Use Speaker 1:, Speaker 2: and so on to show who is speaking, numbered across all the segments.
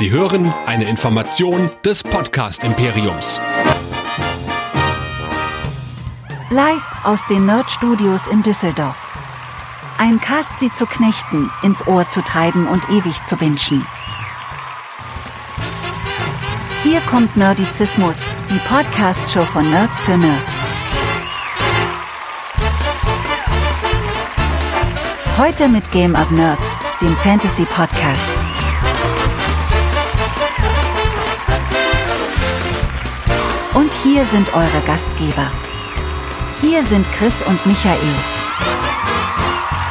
Speaker 1: Sie hören eine Information des Podcast Imperiums.
Speaker 2: Live aus den Nerd Studios in Düsseldorf. Ein Cast sie zu knechten, ins Ohr zu treiben und ewig zu wünschen. Hier kommt Nerdizismus, die Podcast-Show von Nerds für Nerds. Heute mit Game of Nerds, dem Fantasy Und hier sind eure Gastgeber. Hier sind Chris und Michael.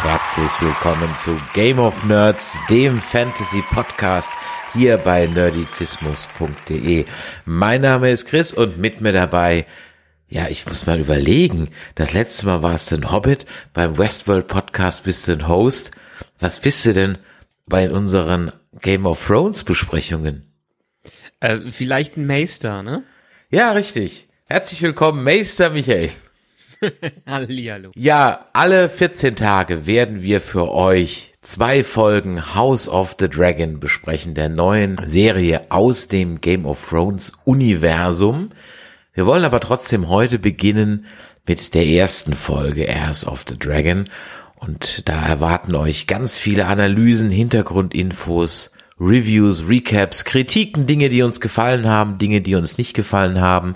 Speaker 3: Herzlich willkommen zu Game of Nerds, dem Fantasy Podcast hier bei nerdizismus.de. Mein Name ist Chris und mit mir dabei, ja, ich muss mal überlegen. Das letzte Mal warst du ein Hobbit, beim Westworld Podcast bist du ein Host. Was bist du denn bei unseren Game of Thrones Besprechungen?
Speaker 4: Äh, vielleicht ein Meister, ne?
Speaker 3: Ja, richtig. Herzlich willkommen, Meister Michael.
Speaker 4: Hallihallo.
Speaker 3: Ja, alle 14 Tage werden wir für euch zwei Folgen House of the Dragon besprechen, der neuen Serie aus dem Game of Thrones Universum. Wir wollen aber trotzdem heute beginnen mit der ersten Folge Heirs of the Dragon. Und da erwarten euch ganz viele Analysen, Hintergrundinfos, Reviews, Recaps, Kritiken, Dinge, die uns gefallen haben, Dinge, die uns nicht gefallen haben.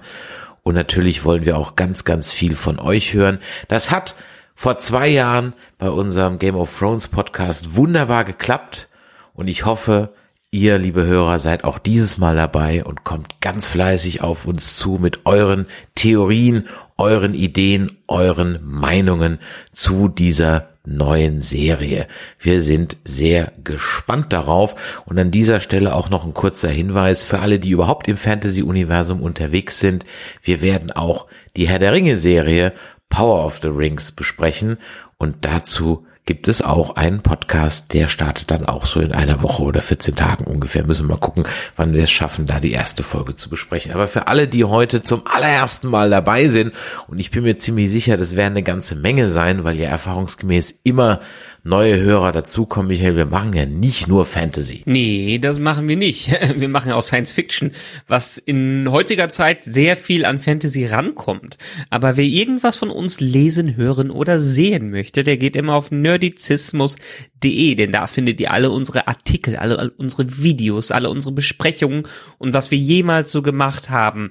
Speaker 3: Und natürlich wollen wir auch ganz, ganz viel von euch hören. Das hat vor zwei Jahren bei unserem Game of Thrones Podcast wunderbar geklappt. Und ich hoffe, ihr, liebe Hörer, seid auch dieses Mal dabei und kommt ganz fleißig auf uns zu mit euren Theorien, euren Ideen, euren Meinungen zu dieser neuen Serie. Wir sind sehr gespannt darauf und an dieser Stelle auch noch ein kurzer Hinweis für alle, die überhaupt im Fantasy-Universum unterwegs sind. Wir werden auch die Herr der Ringe-Serie Power of the Rings besprechen und dazu gibt es auch einen Podcast, der startet dann auch so in einer Woche oder 14 Tagen ungefähr. Müssen wir mal gucken, wann wir es schaffen, da die erste Folge zu besprechen. Aber für alle, die heute zum allerersten Mal dabei sind, und ich bin mir ziemlich sicher, das werden eine ganze Menge sein, weil ja erfahrungsgemäß immer neue Hörer dazukommen, Michael, wir machen ja nicht nur Fantasy.
Speaker 4: Nee, das machen wir nicht. Wir machen auch Science Fiction, was in heutiger Zeit sehr viel an Fantasy rankommt. Aber wer irgendwas von uns lesen, hören oder sehen möchte, der geht immer auf nerdizismus.de, denn da findet ihr alle unsere Artikel, alle, unsere Videos, alle unsere Besprechungen und was wir jemals so gemacht haben.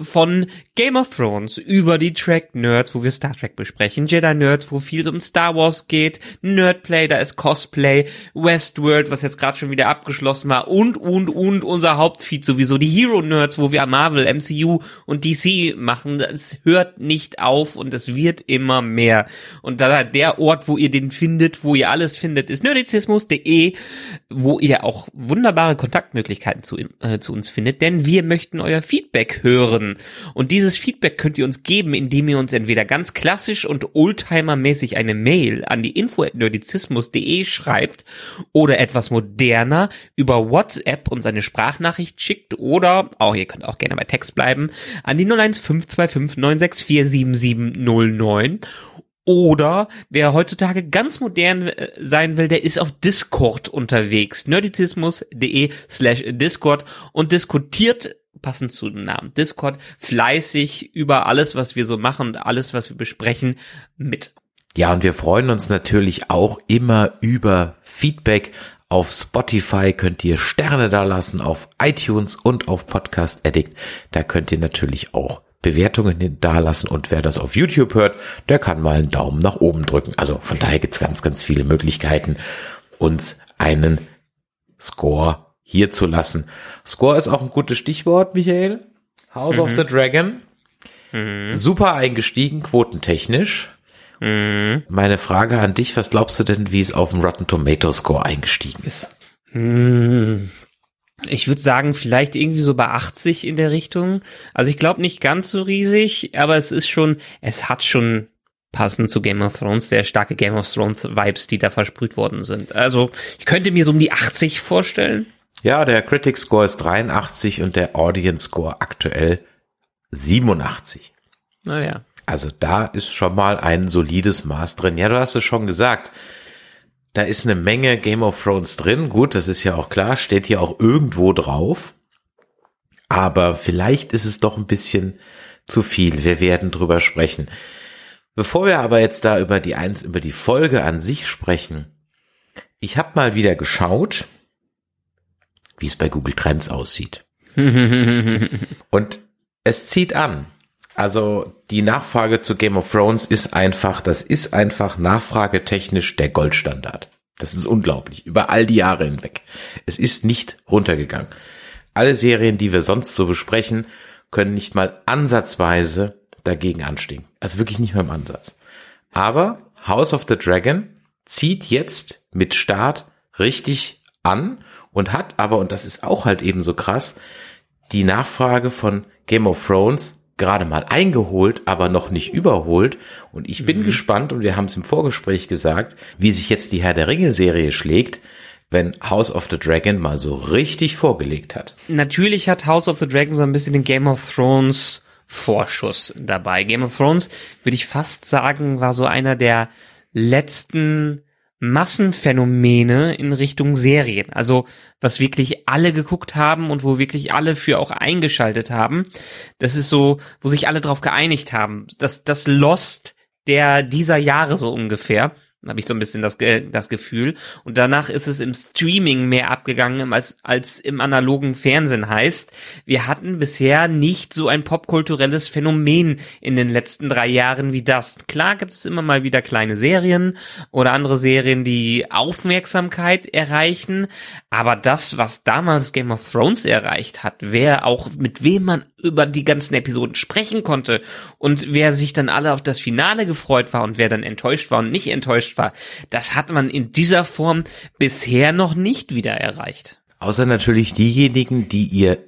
Speaker 4: Von Game of Thrones über die Track Nerds, wo wir Star Trek besprechen, Jedi Nerds, wo viel um Star Wars geht, Nerdplay, da ist Cosplay, Westworld, was jetzt gerade schon wieder abgeschlossen war und und und unser Hauptfeed sowieso die Hero Nerds, wo wir Marvel, MCU und DC machen. Es hört nicht auf und es wird immer mehr. Und da der Ort, wo ihr den findet, wo ihr alles findet, ist nerdizismus.de, wo ihr auch wunderbare Kontaktmöglichkeiten zu, äh, zu uns findet, denn wir möchten euer Feedback hören hören. Und dieses Feedback könnt ihr uns geben, indem ihr uns entweder ganz klassisch und oldtimermäßig eine Mail an die info@nerdizismus.de schreibt oder etwas moderner über WhatsApp uns eine Sprachnachricht schickt oder auch ihr könnt auch gerne bei Text bleiben an die 01525 964 7709 oder wer heutzutage ganz modern äh, sein will, der ist auf Discord unterwegs. nerdizismus.de slash Discord und diskutiert passend zu dem Namen Discord, fleißig über alles, was wir so machen und alles, was wir besprechen, mit.
Speaker 3: Ja, und wir freuen uns natürlich auch immer über Feedback. Auf Spotify könnt ihr Sterne da lassen, auf iTunes und auf Podcast Addict. Da könnt ihr natürlich auch Bewertungen da lassen und wer das auf YouTube hört, der kann mal einen Daumen nach oben drücken. Also von daher gibt's ganz, ganz viele Möglichkeiten, uns einen Score hier zu lassen. Score ist auch ein gutes Stichwort, Michael. House mhm. of the Dragon. Mhm. Super eingestiegen, quotentechnisch. Mhm. Meine Frage an dich, was glaubst du denn, wie es auf dem Rotten Tomato Score eingestiegen ist?
Speaker 4: Mhm. Ich würde sagen, vielleicht irgendwie so bei 80 in der Richtung. Also ich glaube nicht ganz so riesig, aber es ist schon, es hat schon passend zu Game of Thrones, sehr starke Game of Thrones Vibes, die da versprüht worden sind. Also ich könnte mir so um die 80 vorstellen.
Speaker 3: Ja, der Critic Score ist 83 und der Audience Score aktuell 87.
Speaker 4: Naja.
Speaker 3: Also da ist schon mal ein solides Maß drin. Ja, du hast es schon gesagt. da ist eine Menge Game of Thrones drin. Gut, das ist ja auch klar, steht hier auch irgendwo drauf. Aber vielleicht ist es doch ein bisschen zu viel. Wir werden drüber sprechen. Bevor wir aber jetzt da über die eins, über die Folge an sich sprechen, ich habe mal wieder geschaut, wie es bei Google Trends aussieht. Und es zieht an. Also die Nachfrage zu Game of Thrones ist einfach, das ist einfach nachfragetechnisch der Goldstandard. Das ist unglaublich. Über all die Jahre hinweg. Es ist nicht runtergegangen. Alle Serien, die wir sonst so besprechen, können nicht mal ansatzweise dagegen anstehen. Also wirklich nicht mal im Ansatz. Aber House of the Dragon zieht jetzt mit Start richtig an und hat aber, und das ist auch halt eben so krass, die Nachfrage von Game of Thrones gerade mal eingeholt, aber noch nicht überholt. Und ich bin mhm. gespannt, und wir haben es im Vorgespräch gesagt, wie sich jetzt die Herr der Ringe-Serie schlägt, wenn House of the Dragon mal so richtig vorgelegt hat.
Speaker 4: Natürlich hat House of the Dragon so ein bisschen den Game of Thrones Vorschuss dabei. Game of Thrones, würde ich fast sagen, war so einer der letzten Massenphänomene in Richtung Serien. Also was wirklich alle geguckt haben und wo wirklich alle für auch eingeschaltet haben. Das ist so, wo sich alle drauf geeinigt haben. Das, das Lost der dieser Jahre so ungefähr habe ich so ein bisschen das, das Gefühl. Und danach ist es im Streaming mehr abgegangen als, als im analogen Fernsehen heißt. Wir hatten bisher nicht so ein popkulturelles Phänomen in den letzten drei Jahren wie das. Klar gibt es immer mal wieder kleine Serien oder andere Serien, die Aufmerksamkeit erreichen. Aber das, was damals Game of Thrones erreicht hat, wer auch mit wem man über die ganzen Episoden sprechen konnte und wer sich dann alle auf das Finale gefreut war und wer dann enttäuscht war und nicht enttäuscht war, das hat man in dieser Form bisher noch nicht wieder erreicht.
Speaker 3: Außer natürlich diejenigen, die ihr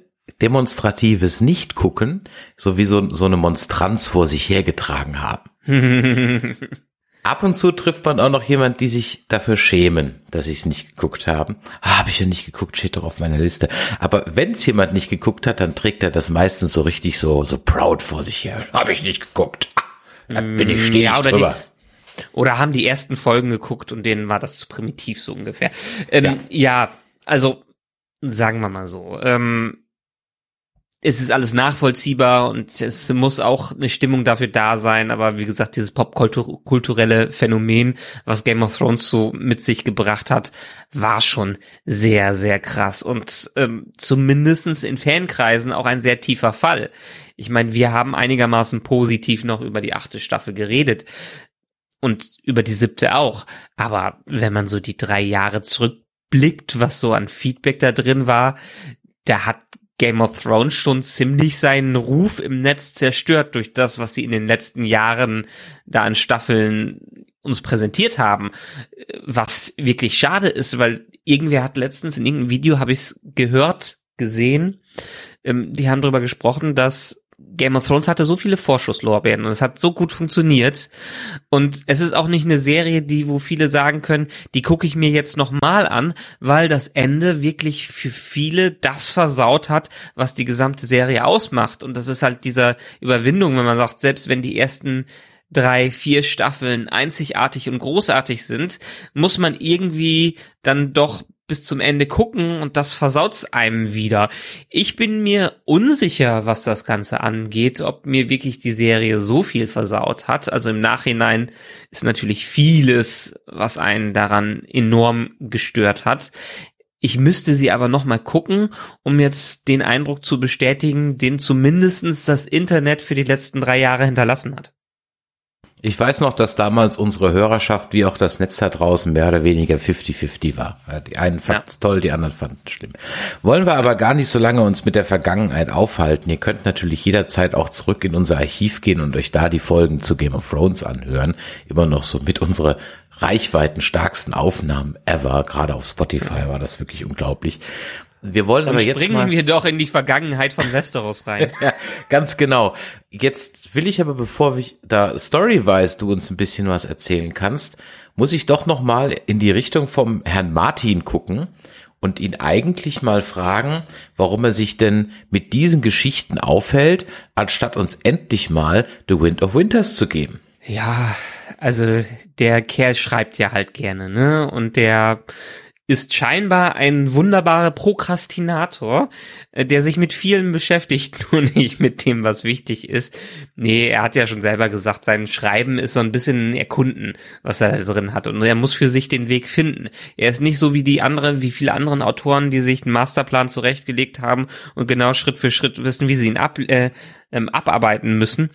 Speaker 3: demonstratives nicht gucken, so wie so, so eine Monstranz vor sich hergetragen haben. Ab und zu trifft man auch noch jemand, die sich dafür schämen, dass sie es nicht geguckt haben. Ah, habe ich ja nicht geguckt, steht doch auf meiner Liste. Aber wenn es jemand nicht geguckt hat, dann trägt er das meistens so richtig so so proud vor sich her. Habe ich nicht geguckt. Da bin ich stehe ja,
Speaker 4: oder drüber. Die, oder haben die ersten Folgen geguckt und denen war das zu primitiv so ungefähr. Ähm, ja. ja, also sagen wir mal so. Ähm, es ist alles nachvollziehbar und es muss auch eine Stimmung dafür da sein, aber wie gesagt, dieses popkulturelle Phänomen, was Game of Thrones so mit sich gebracht hat, war schon sehr, sehr krass und ähm, zumindestens in Fankreisen auch ein sehr tiefer Fall. Ich meine, wir haben einigermaßen positiv noch über die achte Staffel geredet und über die siebte auch, aber wenn man so die drei Jahre zurückblickt, was so an Feedback da drin war, da hat Game of Thrones schon ziemlich seinen Ruf im Netz zerstört durch das, was sie in den letzten Jahren da an Staffeln uns präsentiert haben, was wirklich schade ist, weil irgendwer hat letztens in irgendeinem Video, habe ich es gehört, gesehen, ähm, die haben darüber gesprochen, dass Game of Thrones hatte so viele Vorschusslorbeeren und es hat so gut funktioniert. Und es ist auch nicht eine Serie, die, wo viele sagen können, die gucke ich mir jetzt nochmal an, weil das Ende wirklich für viele das versaut hat, was die gesamte Serie ausmacht. Und das ist halt dieser Überwindung, wenn man sagt, selbst wenn die ersten drei, vier Staffeln einzigartig und großartig sind, muss man irgendwie dann doch bis zum Ende gucken und das versaut's einem wieder. Ich bin mir unsicher, was das Ganze angeht, ob mir wirklich die Serie so viel versaut hat. Also im Nachhinein ist natürlich vieles, was einen daran enorm gestört hat. Ich müsste sie aber noch mal gucken, um jetzt den Eindruck zu bestätigen, den zumindestens das Internet für die letzten drei Jahre hinterlassen hat.
Speaker 3: Ich weiß noch, dass damals unsere Hörerschaft wie auch das Netz da draußen mehr oder weniger 50-50 war. Die einen fanden es ja. toll, die anderen fanden es schlimm. Wollen wir aber gar nicht so lange uns mit der Vergangenheit aufhalten. Ihr könnt natürlich jederzeit auch zurück in unser Archiv gehen und euch da die Folgen zu Game of Thrones anhören. Immer noch so mit unserer reichweiten stärksten Aufnahmen ever. Gerade auf Spotify war das wirklich unglaublich. Wir wollen aber jetzt
Speaker 4: springen wir doch in die Vergangenheit von Westeros rein.
Speaker 3: ja, ganz genau. Jetzt will ich aber, bevor ich da Story-wise du uns ein bisschen was erzählen kannst, muss ich doch noch mal in die Richtung vom Herrn Martin gucken und ihn eigentlich mal fragen, warum er sich denn mit diesen Geschichten aufhält, anstatt uns endlich mal The Wind of Winters zu geben.
Speaker 4: Ja, also der Kerl schreibt ja halt gerne, ne? Und der ist scheinbar ein wunderbarer Prokrastinator, äh, der sich mit vielen beschäftigt, nur nicht mit dem, was wichtig ist. Nee, er hat ja schon selber gesagt, sein Schreiben ist so ein bisschen Erkunden, was er da drin hat. Und er muss für sich den Weg finden. Er ist nicht so wie die anderen, wie viele anderen Autoren, die sich einen Masterplan zurechtgelegt haben und genau Schritt für Schritt wissen, wie sie ihn ab, äh, ähm, abarbeiten müssen.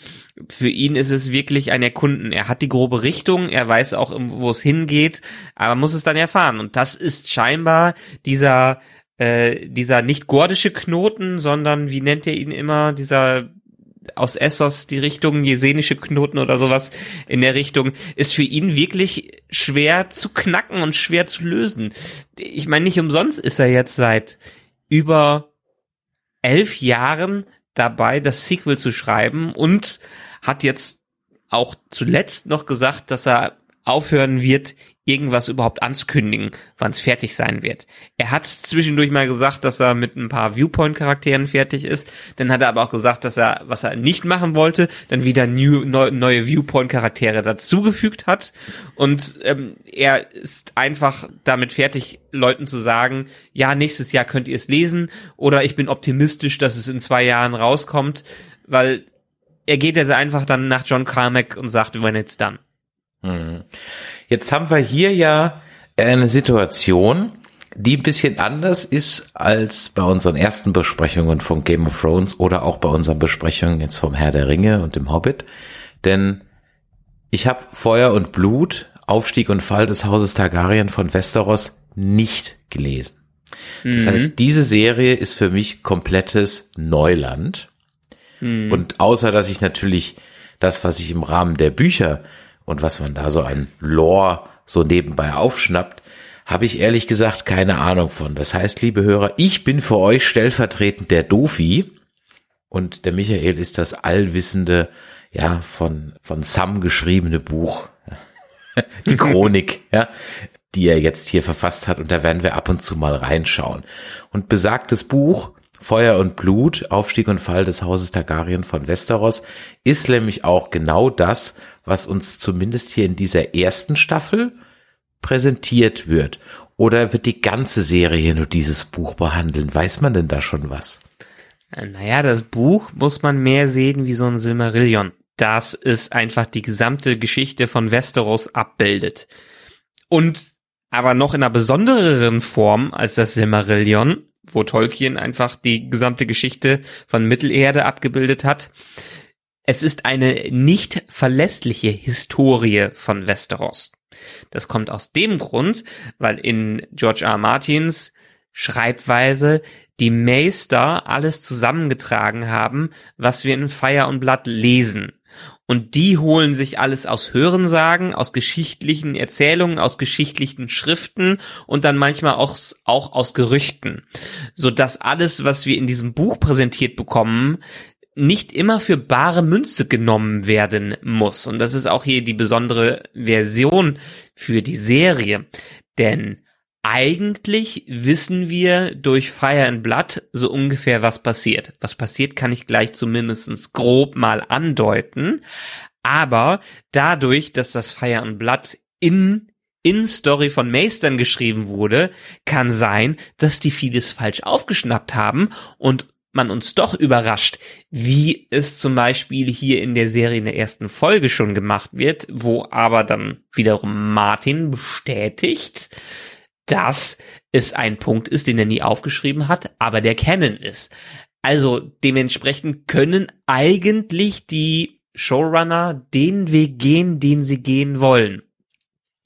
Speaker 4: Für ihn ist es wirklich ein Erkunden. Er hat die grobe Richtung, er weiß auch, wo es hingeht, aber muss es dann erfahren. Und das ist scheinbar dieser äh, dieser nicht gordische Knoten, sondern wie nennt er ihn immer, dieser aus Essos die Richtung jesenische Knoten oder sowas in der Richtung ist für ihn wirklich schwer zu knacken und schwer zu lösen. Ich meine, nicht umsonst ist er jetzt seit über elf Jahren dabei, das Sequel zu schreiben und hat jetzt auch zuletzt noch gesagt, dass er aufhören wird, irgendwas überhaupt anzukündigen, wann es fertig sein wird. Er hat zwischendurch mal gesagt, dass er mit ein paar Viewpoint-Charakteren fertig ist. Dann hat er aber auch gesagt, dass er, was er nicht machen wollte, dann wieder new, neu, neue Viewpoint-Charaktere dazugefügt hat. Und ähm, er ist einfach damit fertig, Leuten zu sagen, ja, nächstes Jahr könnt ihr es lesen oder ich bin optimistisch, dass es in zwei Jahren rauskommt, weil er geht also einfach dann nach John Carmack und sagt, when it's done.
Speaker 3: Hm. Jetzt haben wir hier ja eine Situation, die ein bisschen anders ist als bei unseren ersten Besprechungen von Game of Thrones oder auch bei unseren Besprechungen jetzt vom Herr der Ringe und dem Hobbit. Denn ich habe Feuer und Blut, Aufstieg und Fall des Hauses Targaryen von Westeros nicht gelesen. Das mhm. heißt, diese Serie ist für mich komplettes Neuland. Mhm. Und außer dass ich natürlich das, was ich im Rahmen der Bücher und was man da so an Lore so nebenbei aufschnappt, habe ich ehrlich gesagt keine Ahnung von. Das heißt, liebe Hörer, ich bin für euch stellvertretend der Dofi und der Michael ist das allwissende, ja, von, von Sam geschriebene Buch. Die Chronik, ja, die er jetzt hier verfasst hat und da werden wir ab und zu mal reinschauen. Und besagtes Buch Feuer und Blut, Aufstieg und Fall des Hauses Targaryen von Westeros, ist nämlich auch genau das, was uns zumindest hier in dieser ersten Staffel präsentiert wird. Oder wird die ganze Serie nur dieses Buch behandeln? Weiß man denn da schon was?
Speaker 4: Äh, naja, das Buch muss man mehr sehen wie so ein Silmarillion. Das ist einfach die gesamte Geschichte von Westeros abbildet. Und aber noch in einer besondereren Form als das Silmarillion, wo Tolkien einfach die gesamte Geschichte von Mittelerde abgebildet hat. Es ist eine nicht verlässliche Historie von Westeros. Das kommt aus dem Grund, weil in George R. Martins Schreibweise die Meister alles zusammengetragen haben, was wir in Fire und Blood lesen. Und die holen sich alles aus Hörensagen, aus geschichtlichen Erzählungen, aus geschichtlichen Schriften und dann manchmal auch, auch aus Gerüchten. So dass alles, was wir in diesem Buch präsentiert bekommen, nicht immer für bare Münze genommen werden muss. Und das ist auch hier die besondere Version für die Serie. Denn eigentlich wissen wir durch Fire and Blood so ungefähr, was passiert. Was passiert, kann ich gleich zumindestens grob mal andeuten. Aber dadurch, dass das Fire and Blood in in Story von Meistern geschrieben wurde, kann sein, dass die vieles falsch aufgeschnappt haben und man uns doch überrascht, wie es zum Beispiel hier in der Serie in der ersten Folge schon gemacht wird, wo aber dann wiederum Martin bestätigt, dass es ein Punkt ist, den er nie aufgeschrieben hat, aber der Canon ist. Also dementsprechend können eigentlich die Showrunner den Weg gehen, den sie gehen wollen.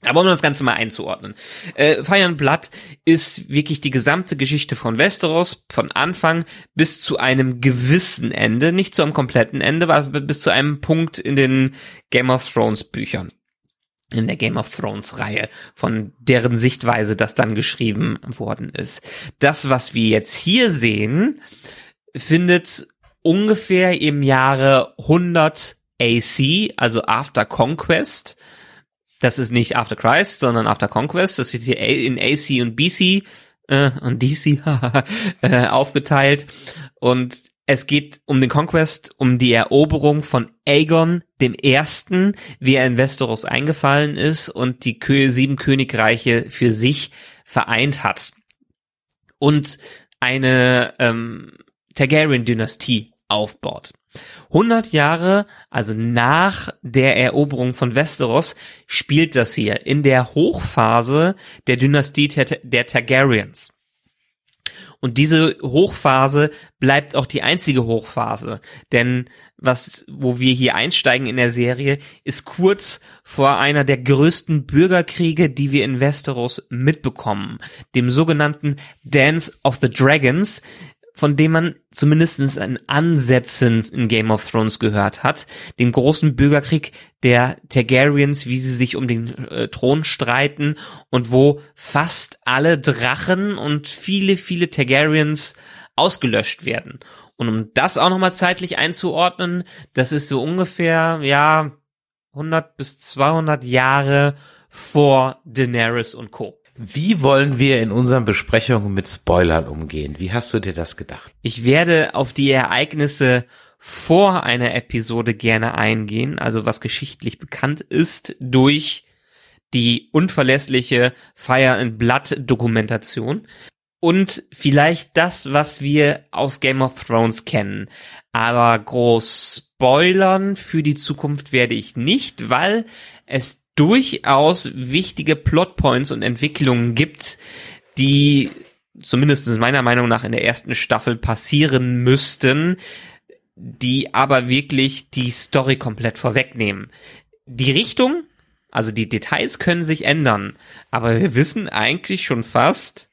Speaker 4: Aber um das Ganze mal einzuordnen. Äh, Fire and Blood ist wirklich die gesamte Geschichte von Westeros, von Anfang bis zu einem gewissen Ende, nicht zu einem kompletten Ende, aber bis zu einem Punkt in den Game of Thrones Büchern. In der Game of Thrones Reihe, von deren Sichtweise das dann geschrieben worden ist. Das, was wir jetzt hier sehen, findet ungefähr im Jahre 100 AC, also After Conquest, das ist nicht After Christ, sondern After Conquest. Das wird hier in AC und BC äh, und DC äh, aufgeteilt. Und Es geht um den Conquest, um die Eroberung von Aegon dem Ersten, wie er in Westeros eingefallen ist und die Kö sieben Königreiche für sich vereint hat. Und eine ähm, Targaryen-Dynastie aufbaut. 100 Jahre, also nach der Eroberung von Westeros, spielt das hier in der Hochphase der Dynastie der Targaryens. Und diese Hochphase bleibt auch die einzige Hochphase. Denn was, wo wir hier einsteigen in der Serie, ist kurz vor einer der größten Bürgerkriege, die wir in Westeros mitbekommen. Dem sogenannten Dance of the Dragons, von dem man zumindest ein Ansätzen in Game of Thrones gehört hat, dem großen Bürgerkrieg der Targaryens, wie sie sich um den äh, Thron streiten und wo fast alle Drachen und viele, viele Targaryens ausgelöscht werden. Und um das auch nochmal zeitlich einzuordnen, das ist so ungefähr, ja, 100 bis 200 Jahre vor Daenerys und Co.
Speaker 3: Wie wollen wir in unseren Besprechungen mit Spoilern umgehen? Wie hast du dir das gedacht?
Speaker 4: Ich werde auf die Ereignisse vor einer Episode gerne eingehen, also was geschichtlich bekannt ist durch die unverlässliche Fire and Blood Dokumentation und vielleicht das, was wir aus Game of Thrones kennen. Aber groß spoilern für die Zukunft werde ich nicht, weil es durchaus wichtige Plotpoints und Entwicklungen gibt, die zumindest meiner Meinung nach in der ersten Staffel passieren müssten, die aber wirklich die Story komplett vorwegnehmen. Die Richtung, also die Details können sich ändern, aber wir wissen eigentlich schon fast,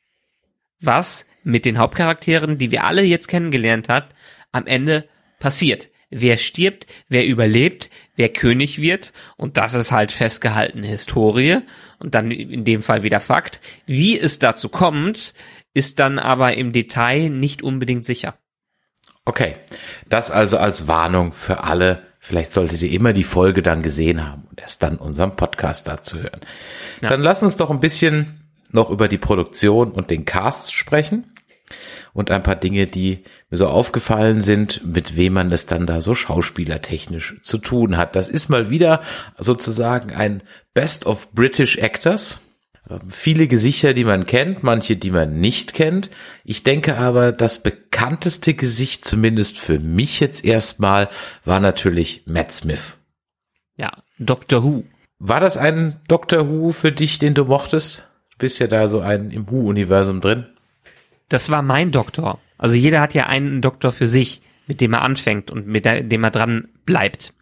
Speaker 4: was mit den Hauptcharakteren, die wir alle jetzt kennengelernt hat, am Ende passiert wer stirbt, wer überlebt, wer König wird. Und das ist halt festgehaltene Historie und dann in dem Fall wieder Fakt. Wie es dazu kommt, ist dann aber im Detail nicht unbedingt sicher.
Speaker 3: Okay, das also als Warnung für alle. Vielleicht solltet ihr immer die Folge dann gesehen haben und erst dann unseren Podcast dazu hören. Ja. Dann lass uns doch ein bisschen noch über die Produktion und den Cast sprechen und ein paar Dinge, die mir so aufgefallen sind, mit wem man es dann da so schauspielertechnisch zu tun hat. Das ist mal wieder sozusagen ein Best of British Actors. Ähm, viele Gesichter, die man kennt, manche, die man nicht kennt. Ich denke aber, das bekannteste Gesicht, zumindest für mich jetzt erstmal, war natürlich Matt Smith.
Speaker 4: Ja, Doctor Who.
Speaker 3: War das ein Doctor Who für dich, den du mochtest? Du bist ja da so ein im Who-Universum drin.
Speaker 4: Das war mein Doktor. Also jeder hat ja einen Doktor für sich, mit dem er anfängt und mit dem er dran bleibt.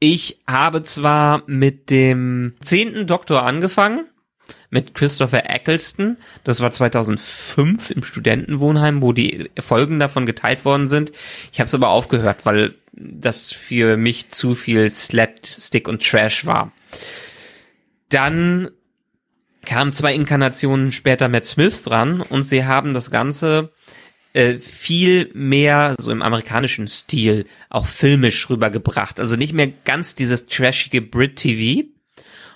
Speaker 4: Ich habe zwar mit dem zehnten Doktor angefangen, mit Christopher Eccleston. Das war 2005 im Studentenwohnheim, wo die Folgen davon geteilt worden sind. Ich habe es aber aufgehört, weil das für mich zu viel Slapstick und Trash war. Dann kamen zwei Inkarnationen später Matt Smith dran und sie haben das Ganze äh, viel mehr so im amerikanischen Stil auch filmisch rübergebracht. Also nicht mehr ganz dieses trashige Brit-TV.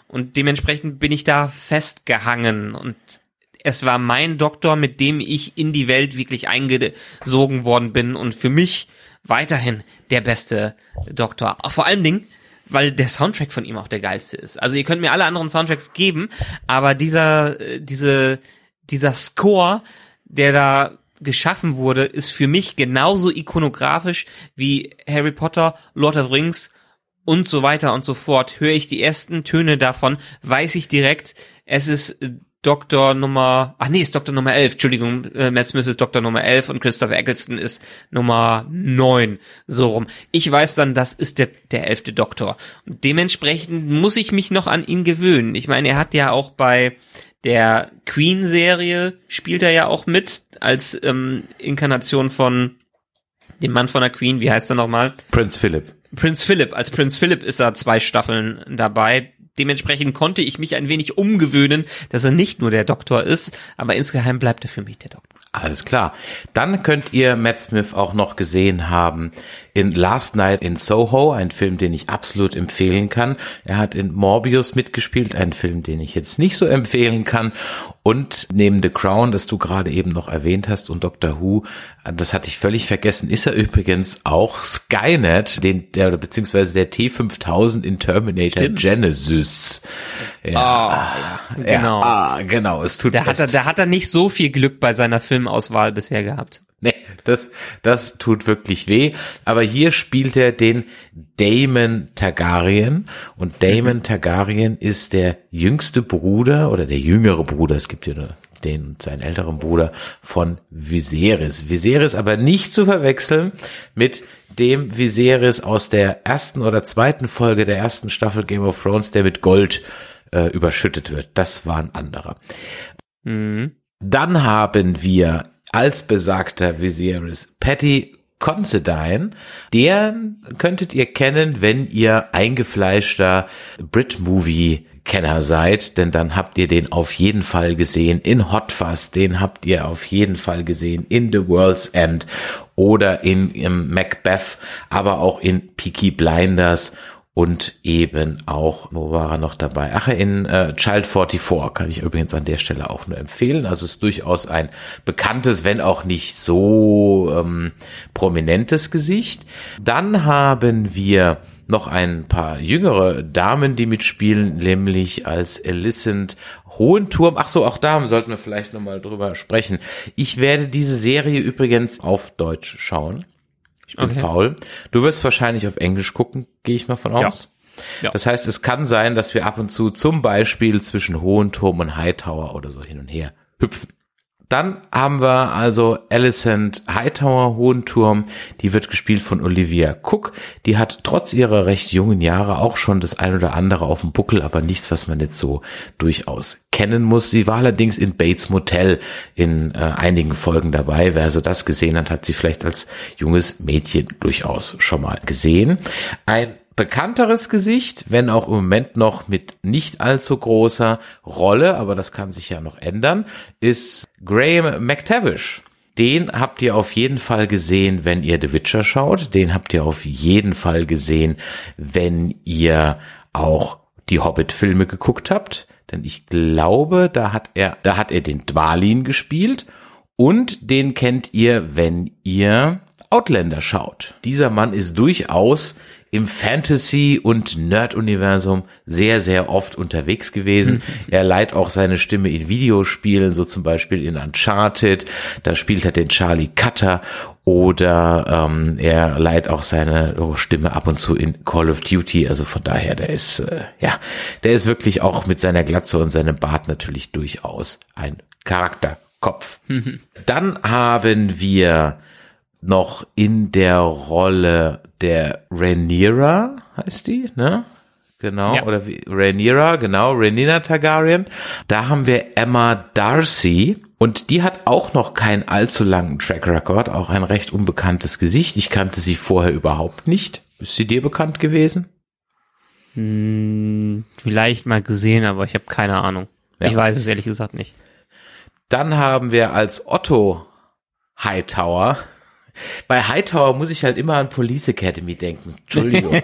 Speaker 4: Und dementsprechend bin ich da festgehangen und es war mein Doktor, mit dem ich in die Welt wirklich eingesogen worden bin und für mich weiterhin der beste Doktor. Vor allen Dingen, weil der Soundtrack von ihm auch der geilste ist. Also ihr könnt mir alle anderen Soundtracks geben, aber dieser, äh, diese, dieser Score, der da geschaffen wurde, ist für mich genauso ikonografisch wie Harry Potter, Lord of Rings und so weiter und so fort. Höre ich die ersten Töne davon, weiß ich direkt, es ist äh, Doktor Nummer, ach nee, ist Doktor Nummer 11, Entschuldigung, äh, Matt Smith ist Doktor Nummer 11 und Christopher Eccleston ist Nummer 9, so rum. Ich weiß dann, das ist der, der elfte Doktor. Und dementsprechend muss ich mich noch an ihn gewöhnen. Ich meine, er hat ja auch bei der Queen-Serie, spielt er ja auch mit, als ähm, Inkarnation von dem Mann von der Queen, wie heißt er nochmal?
Speaker 3: Prince Philip.
Speaker 4: Prince Philip, als Prince Philip ist er zwei Staffeln dabei dementsprechend konnte ich mich ein wenig umgewöhnen, dass er nicht nur der Doktor ist, aber insgeheim bleibt er für mich der Doktor.
Speaker 3: Alles klar. Dann könnt ihr Matt Smith auch noch gesehen haben in Last Night in Soho, ein Film, den ich absolut empfehlen kann. Er hat in Morbius mitgespielt, ein Film, den ich jetzt nicht so empfehlen kann. Und neben The Crown, das du gerade eben noch erwähnt hast, und Doctor Who, das hatte ich völlig vergessen, ist er übrigens auch Skynet, den, der, beziehungsweise der T5000 in Terminator Stimmt. Genesis.
Speaker 4: Ja, oh, ja genau. Ja,
Speaker 3: ah, genau. Es tut
Speaker 4: da hat, er, da hat er nicht so viel Glück bei seiner Filmauswahl bisher gehabt.
Speaker 3: Nee, das, das tut wirklich weh. Aber hier spielt er den Damon Targaryen. Und Damon mhm. Targaryen ist der jüngste Bruder oder der jüngere Bruder. Es gibt ja nur den und seinen älteren Bruder von Viserys. Viserys aber nicht zu verwechseln mit dem Viserys aus der ersten oder zweiten Folge der ersten Staffel Game of Thrones, der mit Gold äh, überschüttet wird. Das war ein anderer. Mhm. Dann haben wir als besagter Viserys Patty Considine. Der könntet ihr kennen, wenn ihr eingefleischter Brit-Movie Kenner seid, denn dann habt ihr den auf jeden Fall gesehen in Hot Fuzz, den habt ihr auf jeden Fall gesehen in The World's End oder in Macbeth, aber auch in Peaky Blinders und eben auch, wo war er noch dabei? Ach, in äh, Child 44 kann ich übrigens an der Stelle auch nur empfehlen. Also ist durchaus ein bekanntes, wenn auch nicht so ähm, prominentes Gesicht. Dann haben wir noch ein paar jüngere Damen, die mitspielen, nämlich als Alicent Hohenturm. Ach so, auch da sollten wir vielleicht nochmal drüber sprechen. Ich werde diese Serie übrigens auf Deutsch schauen. Ich bin okay. faul. Du wirst wahrscheinlich auf Englisch gucken, gehe ich mal von aus. Ja. ja. Das heißt, es kann sein, dass wir ab und zu zum Beispiel zwischen Hohenturm und Hightower oder so hin und her hüpfen. Dann haben wir also Alicent Hightower Hohenturm. Die wird gespielt von Olivia Cook. Die hat trotz ihrer recht jungen Jahre auch schon das ein oder andere auf dem Buckel, aber nichts, was man jetzt so durchaus kennen muss. Sie war allerdings in Bates Motel in äh, einigen Folgen dabei. Wer also das gesehen hat, hat sie vielleicht als junges Mädchen durchaus schon mal gesehen. Ein bekannteres Gesicht, wenn auch im Moment noch mit nicht allzu großer Rolle, aber das kann sich ja noch ändern, ist Graham McTavish. Den habt ihr auf jeden Fall gesehen, wenn ihr The Witcher schaut. Den habt ihr auf jeden Fall gesehen, wenn ihr auch die Hobbit-Filme geguckt habt. Denn ich glaube, da hat er, da hat er den Dwalin gespielt. Und den kennt ihr, wenn ihr Outlander schaut. Dieser Mann ist durchaus im Fantasy- und Nerd-Universum sehr, sehr oft unterwegs gewesen. er leiht auch seine Stimme in Videospielen, so zum Beispiel in Uncharted. Da spielt er den Charlie Cutter oder ähm, er leiht auch seine Stimme ab und zu in Call of Duty. Also von daher, der ist äh, ja, der ist wirklich auch mit seiner Glatze und seinem Bart natürlich durchaus ein Charakterkopf. Dann haben wir noch in der Rolle der Rhaenyra, heißt die, ne? Genau, ja. oder wie, Rhaenyra, genau, Rhaenyra Targaryen. Da haben wir Emma Darcy und die hat auch noch keinen allzu langen Track Record, auch ein recht unbekanntes Gesicht. Ich kannte sie vorher überhaupt nicht. Ist sie dir bekannt gewesen?
Speaker 4: Hm, vielleicht mal gesehen, aber ich habe keine Ahnung. Ja. Ich weiß es ehrlich gesagt nicht.
Speaker 3: Dann haben wir als Otto Hightower bei Hightower muss ich halt immer an Police Academy denken. Entschuldigung.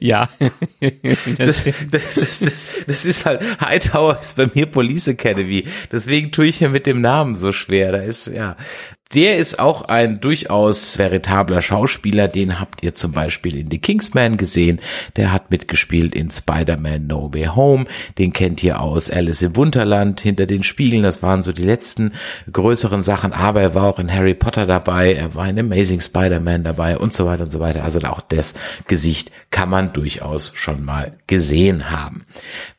Speaker 4: ja.
Speaker 3: Das, das, das, das, ist halt, Hightower ist bei mir Police Academy. Deswegen tue ich ja mit dem Namen so schwer. Da ist, ja. Der ist auch ein durchaus veritabler Schauspieler. Den habt ihr zum Beispiel in The Kingsman gesehen. Der hat mitgespielt in Spider-Man No Way Home. Den kennt ihr aus Alice im Wunderland hinter den Spiegeln. Das waren so die letzten größeren Sachen. Aber er war auch in Harry Potter dabei. Er war in Amazing Spider-Man dabei und so weiter und so weiter. Also auch das Gesicht kann man durchaus schon mal gesehen haben.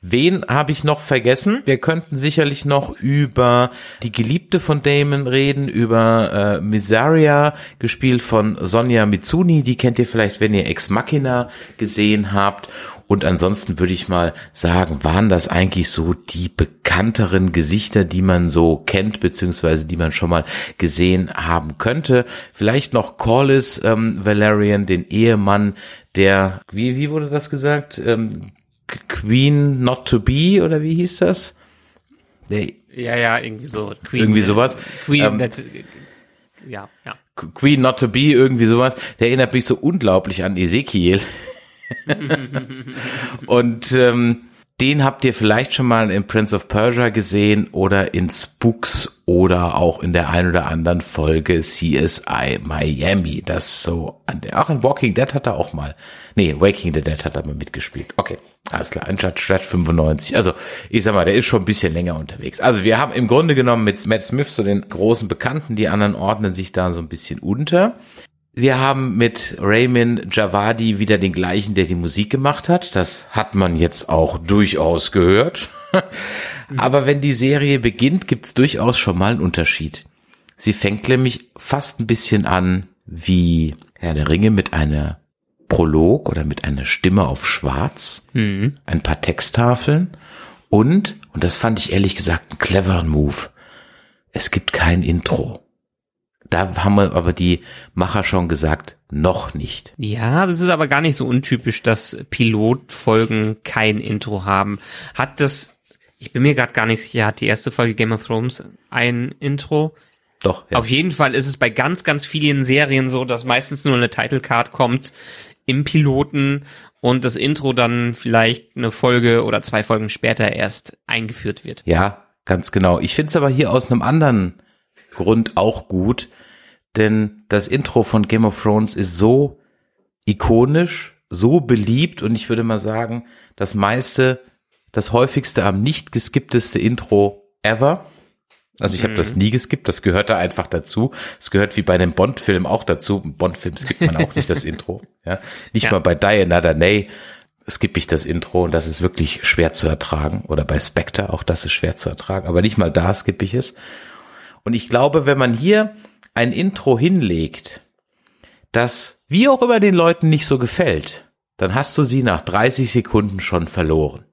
Speaker 3: Wen habe ich noch vergessen? Wir könnten sicherlich noch über die Geliebte von Damon reden, über äh, Miseria, gespielt von Sonja Mitsuni. Die kennt ihr vielleicht, wenn ihr Ex Machina gesehen habt. Und ansonsten würde ich mal sagen, waren das eigentlich so die bekannteren Gesichter, die man so kennt, beziehungsweise die man schon mal gesehen haben könnte. Vielleicht noch Corliss ähm, Valerian, den Ehemann der, wie, wie wurde das gesagt? Ähm, Queen Not to Be oder wie hieß das?
Speaker 4: Der, ja, ja, irgendwie so.
Speaker 3: Queen, irgendwie sowas.
Speaker 4: Queen, ähm, ja, ja.
Speaker 3: Queen Not to Be, irgendwie sowas. Der erinnert mich so unglaublich an Ezekiel. und ähm, den habt ihr vielleicht schon mal in Prince of Persia gesehen oder in Spooks oder auch in der ein oder anderen Folge CSI Miami. Das so an der, auch in Walking Dead hat er auch mal. Nee, Waking the Dead hat er mal mitgespielt. Okay, alles klar. In Strat 95. Also, ich sag mal, der ist schon ein bisschen länger unterwegs. Also, wir haben im Grunde genommen mit Matt Smith so den großen Bekannten, die anderen ordnen sich da so ein bisschen unter. Wir haben mit Raymond Javadi wieder den gleichen, der die Musik gemacht hat. Das hat man jetzt auch durchaus gehört. Aber wenn die Serie beginnt, gibt's durchaus schon mal einen Unterschied. Sie fängt nämlich fast ein bisschen an wie Herr der Ringe mit einer Prolog oder mit einer Stimme auf Schwarz,
Speaker 4: Mhm.
Speaker 3: ein paar Texttafeln und, und das fand ich ehrlich gesagt einen cleveren Move, es gibt kein Intro. Da haben wir aber die Macher schon gesagt, noch nicht.
Speaker 4: Ja, es ist aber gar nicht so untypisch, dass Pilotfolgen kein Intro haben. Hat das, ich bin mir gerade gar nicht sicher, hat die erste Folge Game of Thrones ein Intro?
Speaker 3: Doch, ja.
Speaker 4: Auf jeden Fall ist es bei ganz, ganz vielen Serien so, dass meistens nur eine Title Card kommt im Piloten und das Intro dann vielleicht eine Folge oder zwei Folgen später erst eingeführt wird.
Speaker 3: Ja, ganz genau. Ich find's aber hier aus einem anderen Grund auch gut, denn das Intro von Game of Thrones ist so ikonisch, so beliebt und ich würde mal sagen, das meiste, das häufigste am nicht geskippteste Intro ever. Also ich habe das nie geskippt, das gehört da einfach dazu. Es gehört wie bei einem Bond-Film auch dazu. Im Bond-Film skippt man auch nicht das Intro. Ja, nicht
Speaker 4: Ja.
Speaker 3: mal bei Die Another Day skippe ich das Intro und das ist wirklich schwer zu ertragen. Oder bei Spectre, auch das ist schwer zu ertragen. Aber nicht mal da skippe ich es. Und ich glaube, wenn man hier ein Intro hinlegt, das wie auch immer den Leuten nicht so gefällt, dann hast du sie nach 30 Sekunden schon verloren.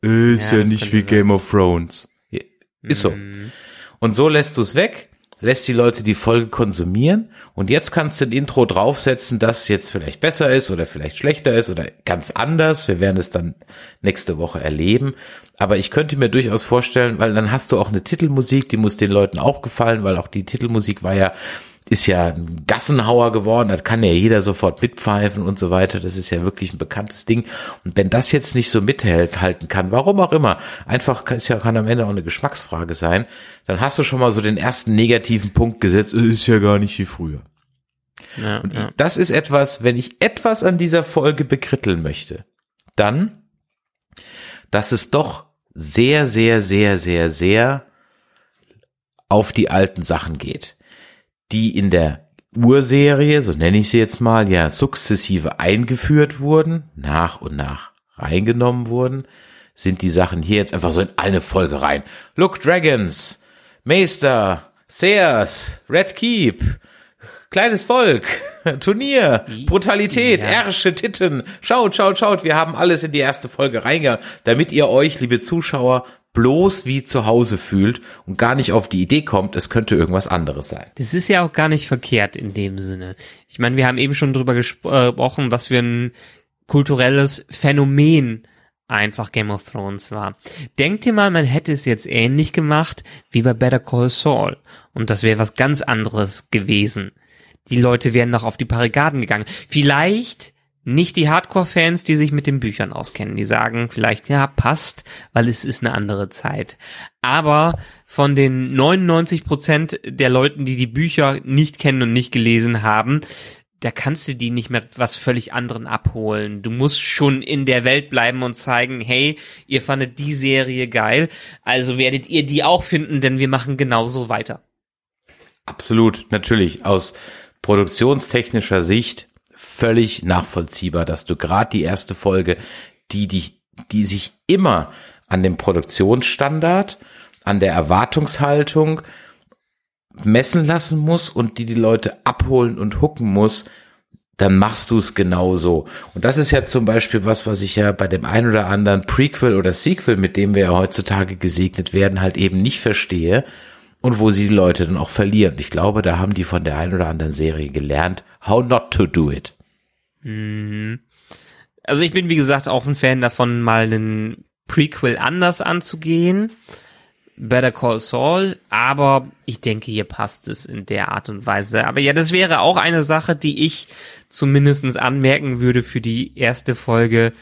Speaker 3: Ist
Speaker 4: Ja,
Speaker 3: ja, nicht wie
Speaker 4: sein.
Speaker 3: Game of Thrones. Ist so. Und so lässt du es weg, lässt die Leute die Folge konsumieren und jetzt kannst du ein Intro draufsetzen, das jetzt vielleicht besser ist oder vielleicht schlechter ist oder ganz anders. Wir werden es dann nächste Woche erleben. Aber ich könnte mir durchaus vorstellen, weil dann hast du auch eine Titelmusik, die muss den Leuten auch gefallen, weil auch die Titelmusik war ja ist ja ein Gassenhauer geworden, das kann ja jeder sofort mitpfeifen und so weiter. Das ist ja wirklich ein bekanntes Ding. Und wenn das jetzt nicht so mithält, halten kann, warum auch immer, einfach kann, ist ja, kann am Ende auch eine Geschmacksfrage sein, dann hast du schon mal so den ersten negativen Punkt gesetzt, "Äh, ist ja gar nicht wie früher.
Speaker 4: Ja,
Speaker 3: Und
Speaker 4: ja.
Speaker 3: ich, das ist etwas, wenn ich etwas an dieser Folge bekritteln möchte, dann, dass es doch sehr, sehr, sehr, sehr, sehr auf die alten Sachen geht, die in der Urserie, so nenne ich sie jetzt mal, ja sukzessive eingeführt wurden, nach und nach reingenommen wurden, sind die Sachen hier jetzt einfach so in eine Folge rein. Look, Dragons, Meister, Seers, Red Keep, kleines Volk, Turnier, Brutalität,
Speaker 4: Ja.
Speaker 3: Ärsche, Titten. Schaut, schaut, schaut, wir haben alles in die erste Folge reingehauen, damit ihr euch, liebe Zuschauer, bloß wie zu Hause fühlt und gar nicht auf die Idee kommt, es könnte irgendwas anderes sein.
Speaker 4: Das ist ja auch gar nicht verkehrt in dem Sinne. Ich meine, wir haben eben schon drüber äh, gesprochen, was für ein kulturelles Phänomen einfach Game of Thrones war. Denkt ihr mal, man hätte es jetzt ähnlich gemacht wie bei Better Call Saul und das wäre was ganz anderes gewesen. Die Leute wären noch auf die Barrikaden gegangen. Vielleicht nicht die Hardcore-Fans, die sich mit den Büchern auskennen. Die sagen vielleicht, ja, passt, weil es ist eine andere Zeit. Aber von den 99 Prozent der Leuten, die die Bücher nicht kennen und nicht gelesen haben, da kannst du die nicht mit was völlig anderen abholen. Du musst schon in der Welt bleiben und zeigen, hey, ihr fandet die Serie geil, also werdet ihr die auch finden, denn wir machen genauso weiter.
Speaker 3: Absolut, natürlich. Aus produktionstechnischer Sicht völlig nachvollziehbar, dass du gerade die erste Folge, die dich, die sich immer an dem Produktionsstandard, an der Erwartungshaltung messen lassen muss und die die Leute abholen und hucken muss, dann machst du es genauso. Und das ist ja zum Beispiel was, was ich ja bei dem ein oder anderen Prequel oder Sequel, mit dem wir ja heutzutage gesegnet werden, halt eben nicht verstehe und wo sie die Leute dann auch verlieren. Ich glaube, da haben die von der ein oder anderen Serie gelernt, how not to do it.
Speaker 4: Also ich bin, wie gesagt, auch ein Fan davon, mal einen Prequel anders anzugehen. Better Call Saul, aber ich denke, hier passt es in der Art und Weise. Aber ja, das wäre auch eine Sache, die ich zumindestens anmerken würde für die erste Folge.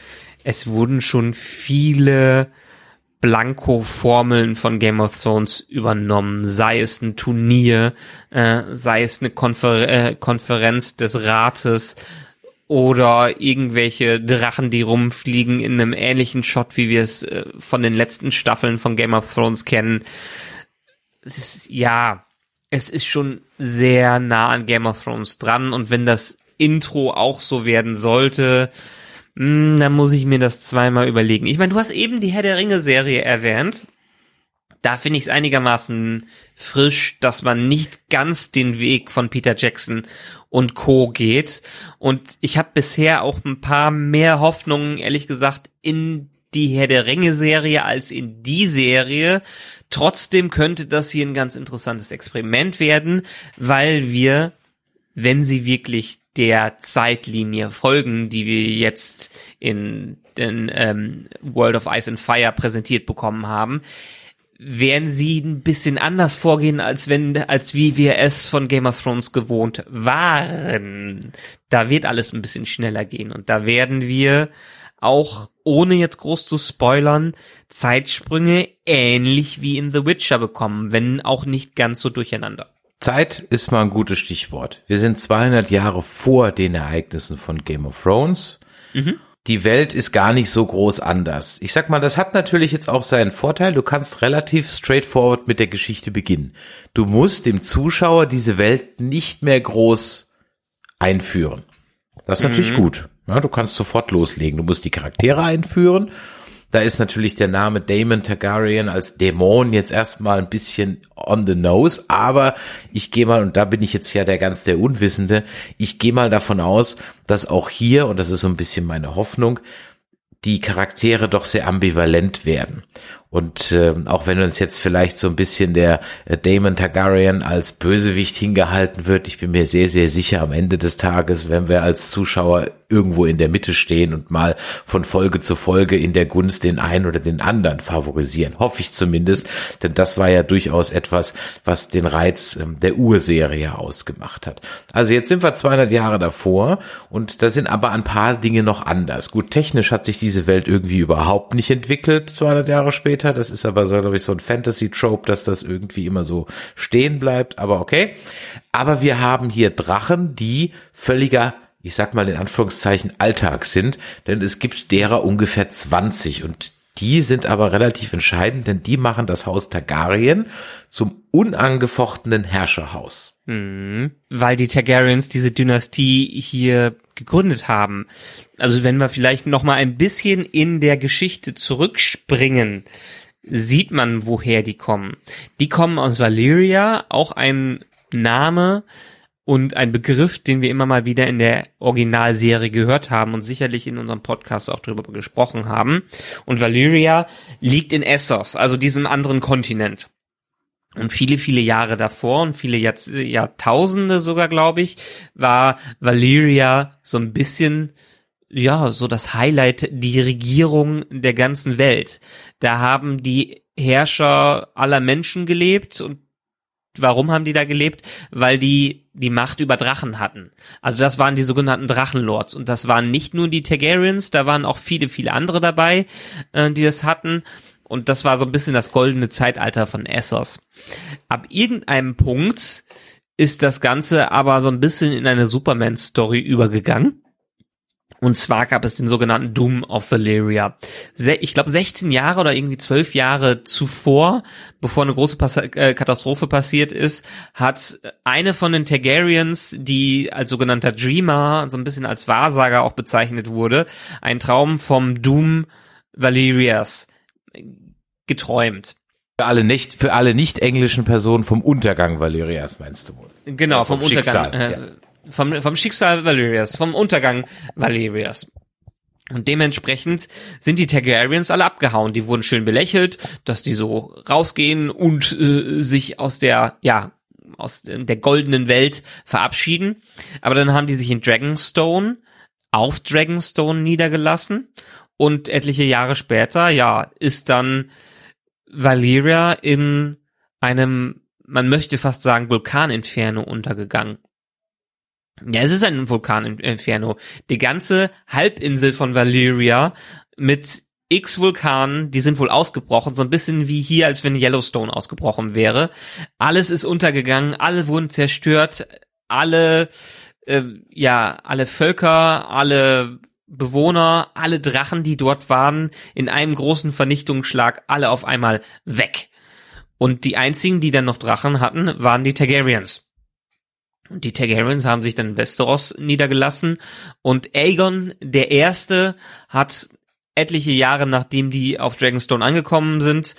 Speaker 4: Es wurden schon viele Blanko-Formeln von Game of Thrones übernommen, sei es ein Turnier, äh, sei es eine Konfer äh, Konferenz des Rates oder irgendwelche Drachen, die rumfliegen in einem ähnlichen Shot, wie wir es äh, von den letzten Staffeln von Game of Thrones kennen. Es ist, ja, es ist schon sehr nah an Game of Thrones dran und wenn das Intro auch so werden sollte, hm, dann muss ich mir das zweimal überlegen. Ich meine, du hast eben die Herr der Ringe Serie erwähnt. Da finde ich es einigermaßen frisch, dass man nicht ganz den Weg von Peter Jackson und Co. geht. Und ich habe bisher auch ein paar mehr Hoffnungen, ehrlich gesagt, in die Herr der Ringe Serie als in die Serie. Trotzdem könnte das hier ein ganz interessantes Experiment werden, weil wir, wenn sie wirklich der Zeitlinie folgen, die wir jetzt in den ähm, World of Ice and Fire präsentiert bekommen haben, werden sie ein bisschen anders vorgehen, als wenn, als wie wir es von Game of Thrones gewohnt waren. Da wird alles ein bisschen schneller gehen und da werden wir auch, ohne jetzt groß zu spoilern, Zeitsprünge ähnlich wie in The Witcher bekommen, wenn auch nicht ganz so durcheinander.
Speaker 3: Zeit ist mal ein gutes Stichwort. Wir sind 200 Jahre vor den Ereignissen von Game of Thrones. Mhm. Die Welt ist gar nicht so groß anders. Ich sag mal, das hat natürlich jetzt auch seinen Vorteil. Du kannst relativ straightforward mit der Geschichte beginnen. Du musst dem Zuschauer diese Welt nicht mehr groß einführen. Das ist mhm. natürlich gut. Ja, du kannst sofort loslegen. Du musst die Charaktere einführen da ist natürlich der Name Damon Targaryen als Dämon jetzt erstmal ein bisschen on the nose, aber ich gehe mal, und da bin ich jetzt ja der ganz der Unwissende, ich gehe mal davon aus, dass auch hier, und das ist so ein bisschen meine Hoffnung, die Charaktere doch sehr ambivalent werden. Und äh, auch wenn uns jetzt vielleicht so ein bisschen der äh, Damon Targaryen als Bösewicht hingehalten wird, ich bin mir sehr, sehr sicher am Ende des Tages, wenn wir als Zuschauer irgendwo in der Mitte stehen und mal von Folge zu Folge in der Gunst den einen oder den anderen favorisieren. Hoffe ich zumindest, denn das war ja durchaus etwas, was den Reiz ähm, der Urserie ausgemacht hat. Also jetzt sind wir 200 Jahre davor und da sind aber ein paar Dinge noch anders. Gut, technisch hat sich diese Welt irgendwie überhaupt nicht entwickelt, 200 Jahre später später. Das ist aber so, glaube ich, so ein Fantasy-Trope, dass das irgendwie immer so stehen bleibt. Aber okay. Aber wir haben hier Drachen, die völliger ich sag mal in Anführungszeichen Alltag sind, denn es gibt derer ungefähr 20 und die sind aber relativ entscheidend, denn die machen das Haus Targaryen zum unangefochtenen Herrscherhaus.
Speaker 4: Mhm, weil die Targaryens diese Dynastie hier gegründet haben. Also wenn wir vielleicht noch mal ein bisschen in der Geschichte zurückspringen, sieht man, woher die kommen. Die kommen aus Valyria, auch ein Name und ein Begriff, den wir immer mal wieder in der Originalserie gehört haben und sicherlich in unserem Podcast auch darüber gesprochen haben. Und Valyria liegt in Essos, also diesem anderen Kontinent. Und viele, viele Jahre davor und viele Jahrz Jahrtausende sogar, glaube ich, war Valyria so ein bisschen, ja, so das Highlight, die Regierung der ganzen Welt. Da haben die Herrscher aller Menschen gelebt und Warum haben die da gelebt? Weil die die Macht über Drachen hatten. Also das waren die sogenannten Drachenlords und das waren nicht nur die Targaryens, da waren auch viele, viele andere dabei, äh, die das hatten und das war so ein bisschen das goldene Zeitalter von Essos. Ab irgendeinem Punkt ist das Ganze aber so ein bisschen in eine Superman-Story übergegangen. Und zwar gab es den sogenannten Doom of Valyria. Ich glaube 16 Jahre oder irgendwie 12 Jahre zuvor, bevor eine große Pas äh, Katastrophe passiert ist, hat eine von den Targaryens, die als sogenannter Dreamer, so ein bisschen als Wahrsager auch bezeichnet wurde, einen Traum vom Doom Valyrias geträumt.
Speaker 3: Für alle nicht, für alle nicht englischen Personen vom Untergang Valyrias meinst du wohl?
Speaker 4: Genau, ja, vom, vom, Untergang. Schicksal, äh, ja. vom, vom Schicksal Valyrias, vom Untergang Valyrias. Und dementsprechend sind die Targaryens alle abgehauen. Die wurden schön belächelt, dass die so rausgehen und äh, sich aus der, ja, aus der goldenen Welt verabschieden. Aber dann haben die sich in Dragonstone auf Dragonstone niedergelassen und etliche Jahre später, ja, ist dann Valyria in einem, man möchte fast sagen, Vulkaninferno untergegangen. Ja, es ist ein Vulkaninferno. Die ganze Halbinsel von Valyria mit x Vulkanen, die sind wohl ausgebrochen, so ein bisschen wie hier, als wenn Yellowstone ausgebrochen wäre. Alles ist untergegangen, alle wurden zerstört, alle, äh, ja, alle Völker, alle Bewohner, alle Drachen, die dort waren, in einem großen Vernichtungsschlag, alle auf einmal weg. Und die einzigen, die dann noch Drachen hatten, waren die Targaryens. Und die Targaryens haben sich dann in Westeros niedergelassen und Aegon der Erste hat etliche Jahre nachdem die auf Dragonstone angekommen sind,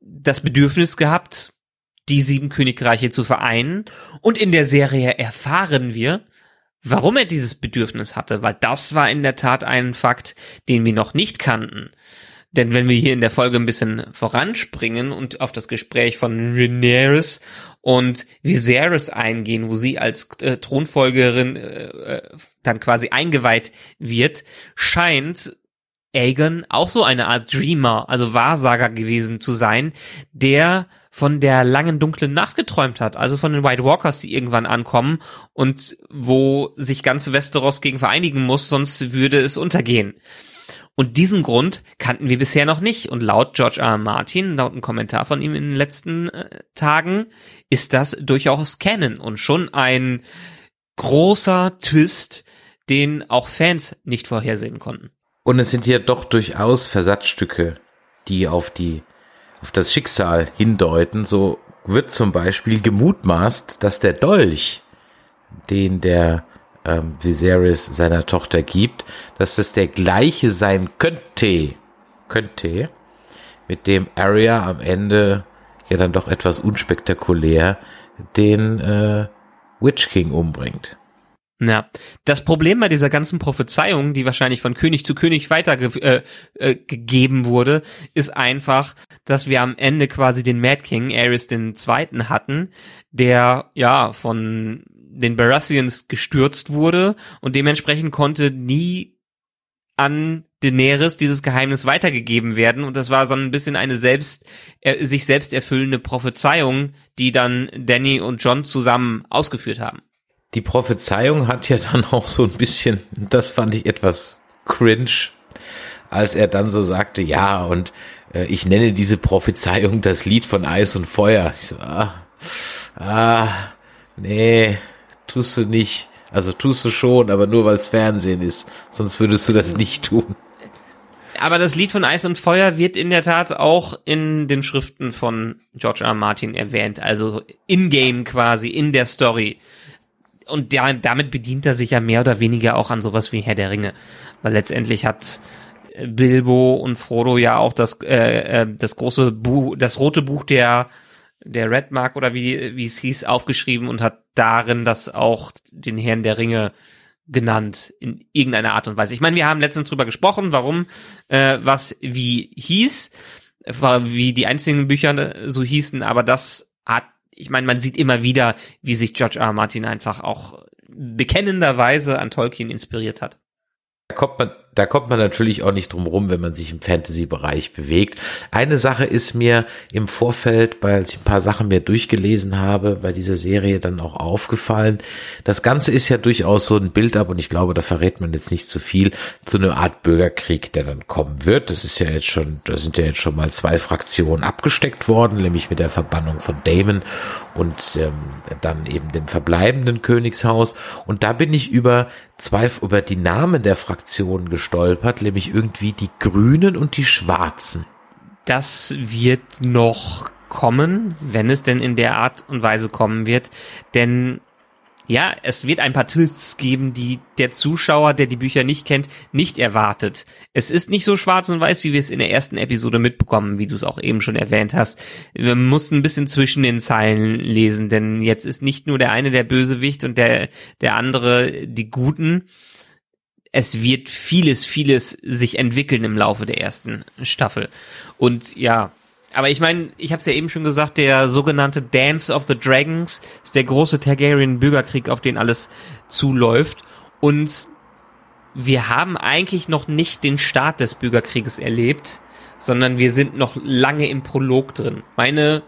Speaker 4: das Bedürfnis gehabt, die sieben Königreiche zu vereinen. Und in der Serie erfahren wir, warum er dieses Bedürfnis hatte, weil das war in der Tat ein Fakt, den wir noch nicht kannten. Denn wenn wir hier in der Folge ein bisschen voranspringen und auf das Gespräch von Rhaenyra und Viserys eingehen, wo sie als äh, Thronfolgerin äh, äh dann quasi eingeweiht wird, scheint Aegon auch so eine Art Dreamer, also Wahrsager gewesen zu sein, der von der langen dunklen Nacht geträumt hat, also von den White Walkers, die irgendwann ankommen und wo sich ganz Westeros gegen vereinigen muss, sonst würde es untergehen. Und diesen Grund kannten wir bisher noch nicht. Und laut George R. R. Martin, laut einem Kommentar von ihm in den letzten äh, Tagen, ist das durchaus Canon und schon ein großer Twist, den auch Fans nicht vorhersehen konnten.
Speaker 3: Und es sind hier doch durchaus Versatzstücke, die auf die, auf das Schicksal hindeuten. So wird zum Beispiel gemutmaßt, dass der Dolch, den der ähm, Viserys seiner Tochter gibt, dass das der gleiche sein könnte, könnte, mit dem Arya am Ende ja dann doch etwas unspektakulär den äh, Witch King umbringt.
Speaker 4: Ja, das Problem bei dieser ganzen Prophezeiung, die wahrscheinlich von König zu König weitergegeben äh, äh, wurde, ist einfach, dass wir am Ende quasi den Mad King, Ares den Zweiten hatten, der ja von den Baratheons gestürzt wurde und dementsprechend konnte nie an Daenerys dieses Geheimnis weitergegeben werden. Und das war so ein bisschen eine selbst äh, sich selbst erfüllende Prophezeiung, die dann Danny und John zusammen ausgeführt haben
Speaker 3: die Prophezeiung hat ja dann auch so ein bisschen, das fand ich etwas cringe, als er dann so sagte, ja, und äh, ich nenne diese Prophezeiung das Lied von Eis und Feuer. Ich so, ah, ah, nee, tust du nicht. Also tust du schon, aber nur weil es Fernsehen ist. Sonst würdest du das nicht tun.
Speaker 4: Aber das Lied von Eis und Feuer wird in der Tat auch in den Schriften von George R. R. Martin erwähnt. Also in-game quasi, in der Story und ja, damit bedient er sich ja mehr oder weniger auch an sowas wie Herr der Ringe. Weil letztendlich hat äh, Bilbo und Frodo ja auch das, äh, äh, das große Buch, das rote Buch der, der Red Mark oder wie, wie es hieß, aufgeschrieben und hat darin das auch den Herrn der Ringe genannt in irgendeiner Art und Weise. Ich meine, wir haben letztens drüber gesprochen, warum äh, was wie hieß, wie die einzelnen Bücher so hießen, aber das hat ich meine, man sieht immer wieder, wie sich George R. R. Martin einfach auch bekennenderweise an Tolkien inspiriert hat.
Speaker 3: Da kommt man, da kommt man natürlich auch nicht drum rum, wenn man sich im Fantasy-Bereich bewegt. Eine Sache ist mir im Vorfeld, weil ich ein paar Sachen mir durchgelesen habe, bei dieser Serie dann auch aufgefallen. Das Ganze ist ja durchaus so ein Build-up und ich glaube, da verrät man jetzt nicht zu viel zu einer Art Bürgerkrieg, der dann kommen wird. Das ist ja jetzt schon, da sind ja jetzt schon mal zwei Fraktionen abgesteckt worden, nämlich mit der Verbannung von Damon und ähm, dann eben dem verbleibenden Königshaus. Und da bin ich über zwei, über die Namen der Fraktionen gestolpert, nämlich irgendwie die Grünen und die Schwarzen.
Speaker 4: Das wird noch kommen, wenn es denn in der Art und Weise kommen wird, denn ja, es wird ein paar Twists geben, die der Zuschauer, der die Bücher nicht kennt, nicht erwartet. Es ist nicht so schwarz und weiß, wie wir es in der ersten Episode mitbekommen, wie du es auch eben schon erwähnt hast. Wir mussten ein bisschen zwischen den Zeilen lesen, denn jetzt ist nicht nur der eine der Bösewicht und der, der andere die Guten. Es wird vieles, vieles sich entwickeln im Laufe der ersten Staffel. Und ja, aber ich meine, ich habe es ja eben schon gesagt, der sogenannte Dance of the Dragons ist der große Targaryen-Bürgerkrieg, auf den alles zuläuft. Und wir haben eigentlich noch nicht den Start des Bürgerkrieges erlebt, sondern wir sind noch lange im Prolog drin. Meine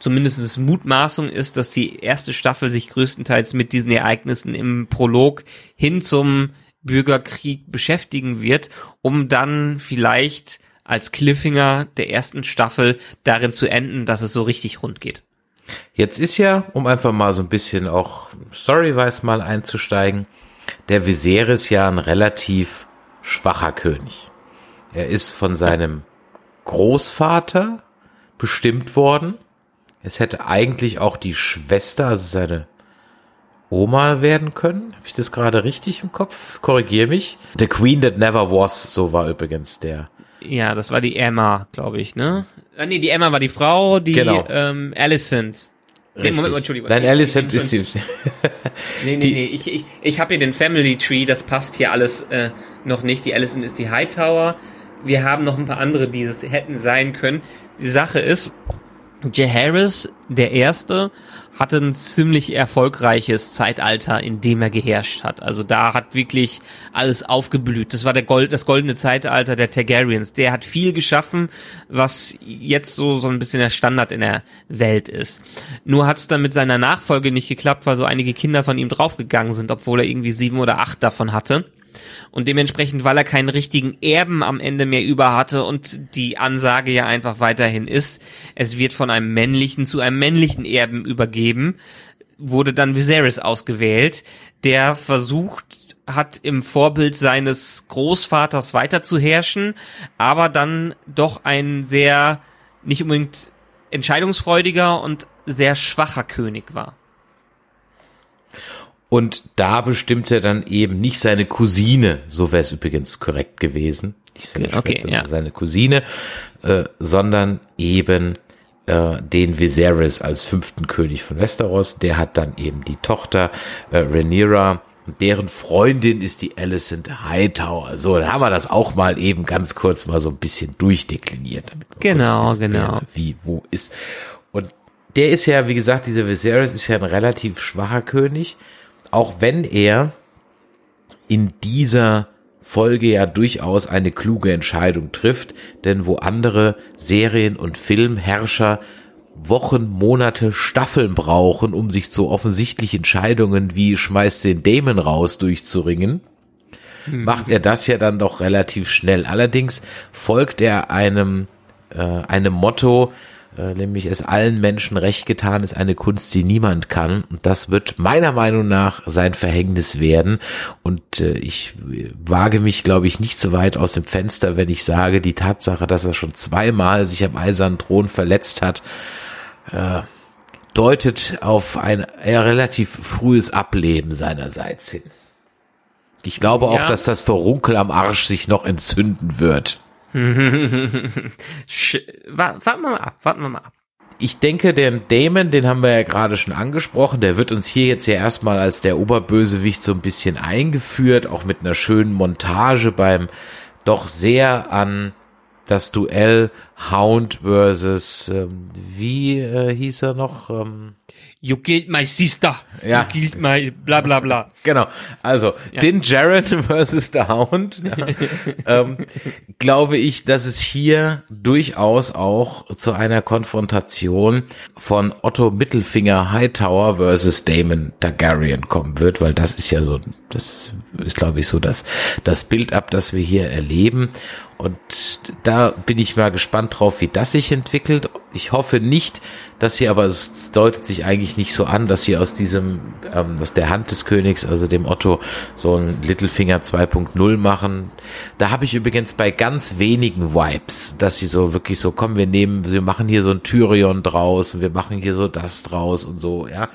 Speaker 4: zumindest Mutmaßung ist, dass die erste Staffel sich größtenteils mit diesen Ereignissen im Prolog hin zum Bürgerkrieg beschäftigen wird, um dann vielleicht als Cliffhanger der ersten Staffel darin zu enden, dass es so richtig rund geht.
Speaker 3: Jetzt ist ja, um einfach mal so ein bisschen auch storyweise mal einzusteigen, der Viserys ja ein relativ schwacher König. Er ist von seinem Großvater bestimmt worden. Es hätte eigentlich auch die Schwester, also seine Oma werden können. Habe ich das gerade richtig im Kopf? Korrigier mich. The Queen That Never Was, so war übrigens der.
Speaker 4: Ja, das war die Emma, glaube ich, ne? Ah, nee, die Emma war die Frau, die
Speaker 3: Genau.
Speaker 4: ähm, Alicent. Nee, Moment, mal, Entschuldigung.
Speaker 3: Nein, Alicent ist die.
Speaker 4: Nee, nee,
Speaker 3: die-
Speaker 4: nee, ich, ich, ich habe hier den Family Tree, das passt hier alles äh, noch nicht. Die Alicent ist die Hightower. Wir haben noch ein paar andere, die es hätten sein können. Die Sache ist, Jaehaerys, der Erste, hatte ein ziemlich erfolgreiches Zeitalter, in dem er geherrscht hat. Also da hat wirklich alles aufgeblüht. Das war der Gold, das goldene Zeitalter der Targaryens. Der hat viel geschaffen, was jetzt so, so ein bisschen der Standard in der Welt ist. Nur hat es dann mit seiner Nachfolge nicht geklappt, weil so einige Kinder von ihm draufgegangen sind, obwohl er irgendwie sieben oder acht davon hatte. Und dementsprechend, weil er keinen richtigen Erben am Ende mehr über hatte und die Ansage ja einfach weiterhin ist, es wird von einem männlichen zu einem männlichen Erben übergeben, wurde dann Viserys ausgewählt, der versucht hat im Vorbild seines Großvaters weiter zu herrschen, aber dann doch ein sehr nicht unbedingt entscheidungsfreudiger und sehr schwacher König war.
Speaker 3: Und da bestimmte dann eben nicht seine Cousine, so wäre es übrigens korrekt gewesen, nicht seine
Speaker 4: Okay,
Speaker 3: Schwester,
Speaker 4: ja.
Speaker 3: seine Cousine, äh, sondern eben äh, den Viserys als fünften König von Westeros. Der hat dann eben die Tochter äh, Rhaenyra und deren Freundin ist die Alicent Hightower. So, dann haben wir das auch mal eben ganz kurz mal so ein bisschen durchdekliniert.
Speaker 4: Genau,
Speaker 3: wissen,
Speaker 4: genau.
Speaker 3: Wie, wo ist. Und der ist ja, wie gesagt, dieser Viserys ist ja ein relativ schwacher König, auch wenn er in dieser Folge ja durchaus eine kluge Entscheidung trifft, denn wo andere Serien- und Filmherrscher Wochen, Monate, Staffeln brauchen, um sich so offensichtliche Entscheidungen wie schmeißt den Damon raus durchzuringen, macht er das ja dann doch relativ schnell. Allerdings folgt er einem, äh, einem Motto, nämlich es allen Menschen recht getan ist eine Kunst, die niemand kann. Und das wird meiner Meinung nach sein Verhängnis werden. Und äh, ich äh, wage mich, glaube ich, nicht so weit aus dem Fenster, wenn ich sage, die Tatsache, dass er schon zweimal sich am eisernen Thron verletzt hat, äh, deutet auf ein eher relativ frühes Ableben seinerseits hin. Ich glaube auch,
Speaker 4: Ja.
Speaker 3: dass das Verunkel am Arsch sich noch entzünden wird.
Speaker 4: Warten wir mal ab, warten wir mal ab.
Speaker 3: Ich denke, den Damon, den haben wir ja gerade schon angesprochen, der wird uns hier jetzt ja erstmal als der Oberbösewicht so ein bisschen eingeführt, auch mit einer schönen Montage beim doch sehr an das Duell Hound versus, ähm, wie äh, hieß er noch? Ähm,
Speaker 4: You killed my sister.
Speaker 3: Ja.
Speaker 4: You killed my bla bla bla.
Speaker 3: Genau, also Din Jaren versus the Hound, ja, ähm, glaube ich, dass es hier durchaus auch zu einer Konfrontation von Otto Mittelfinger Hightower versus Damon Targaryen kommen wird, weil das ist ja so, das ist glaube ich so das, das Bild ab, das wir hier erleben. Und da bin ich mal gespannt drauf, wie das sich entwickelt. Ich hoffe nicht, dass sie aber, es deutet sich eigentlich nicht so an, dass sie aus diesem, ähm, aus der Hand des Königs, also dem Otto, so ein Littlefinger 2.0 machen. Da habe ich übrigens bei ganz wenigen Vibes, dass sie so wirklich so, komm, wir nehmen, wir machen hier so ein Tyrion draus und wir machen hier so das draus und so, ja.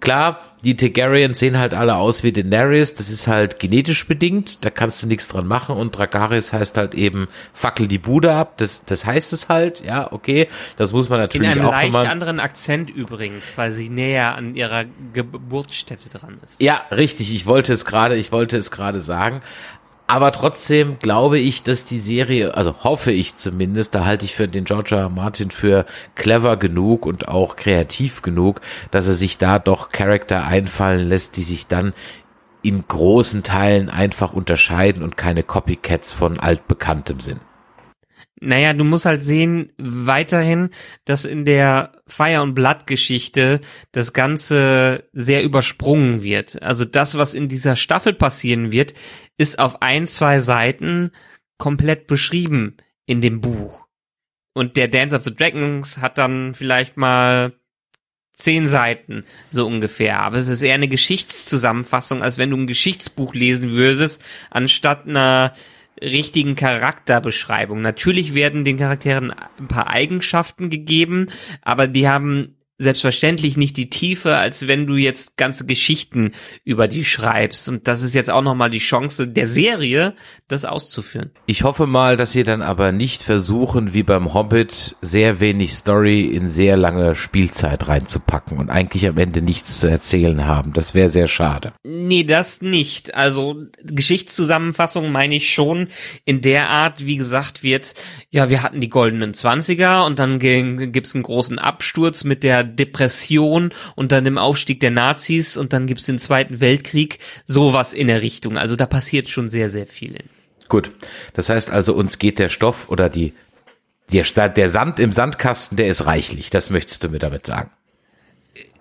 Speaker 3: Klar, die Targaryens sehen halt alle aus wie Daenerys, das ist halt genetisch bedingt, da kannst du nichts dran machen und Dragaris heißt halt eben fackel die Bude ab, das, das heißt es halt, ja, okay, das muss man natürlich auch nochmal...
Speaker 4: anderen Akzent übrigens, weil sie näher an ihrer Geburtsstätte dran ist.
Speaker 3: Ja, richtig. Ich wollte es gerade, ich wollte es gerade sagen. Aber trotzdem glaube ich, dass die Serie, also hoffe ich zumindest, da halte ich für den. R. Martin für clever genug und auch kreativ genug, dass er sich da doch Charakter einfallen lässt, die sich dann in großen Teilen einfach unterscheiden und keine Copycats von altbekanntem sind.
Speaker 4: Naja, du musst halt sehen, weiterhin, dass in der Fire und Blood Geschichte das Ganze sehr übersprungen wird. Also das, was in dieser Staffel passieren wird, ist auf ein, zwei Seiten komplett beschrieben in dem Buch. Und der Dance of the Dragons hat dann vielleicht mal zehn Seiten, so ungefähr. Aber es ist eher eine Geschichtszusammenfassung, als wenn du ein Geschichtsbuch lesen würdest, anstatt einer richtigen Charakterbeschreibung. Natürlich werden den Charakteren ein paar Eigenschaften gegeben, aber die haben selbstverständlich nicht die Tiefe, als wenn du jetzt ganze Geschichten über die schreibst. Und das ist jetzt auch nochmal die Chance der Serie, das auszuführen.
Speaker 3: Ich hoffe mal, dass sie dann aber nicht versuchen, wie beim Hobbit, sehr wenig Story in sehr lange Spielzeit reinzupacken und eigentlich am Ende nichts zu erzählen haben. Das wäre sehr schade.
Speaker 4: Nee, das nicht. Also Geschichtszusammenfassung meine ich schon in der Art, wie gesagt wird, ja, wir hatten die goldenen Zwanziger und dann gibt's einen großen Absturz mit der Depression und dann dem Aufstieg der Nazis und dann gibt's den Zweiten Weltkrieg, sowas in der Richtung. Also da passiert schon sehr, sehr viel.
Speaker 3: Gut, das heißt also, uns geht der Stoff oder die, der, der Sand im Sandkasten, der ist reichlich. Das möchtest du mir damit sagen.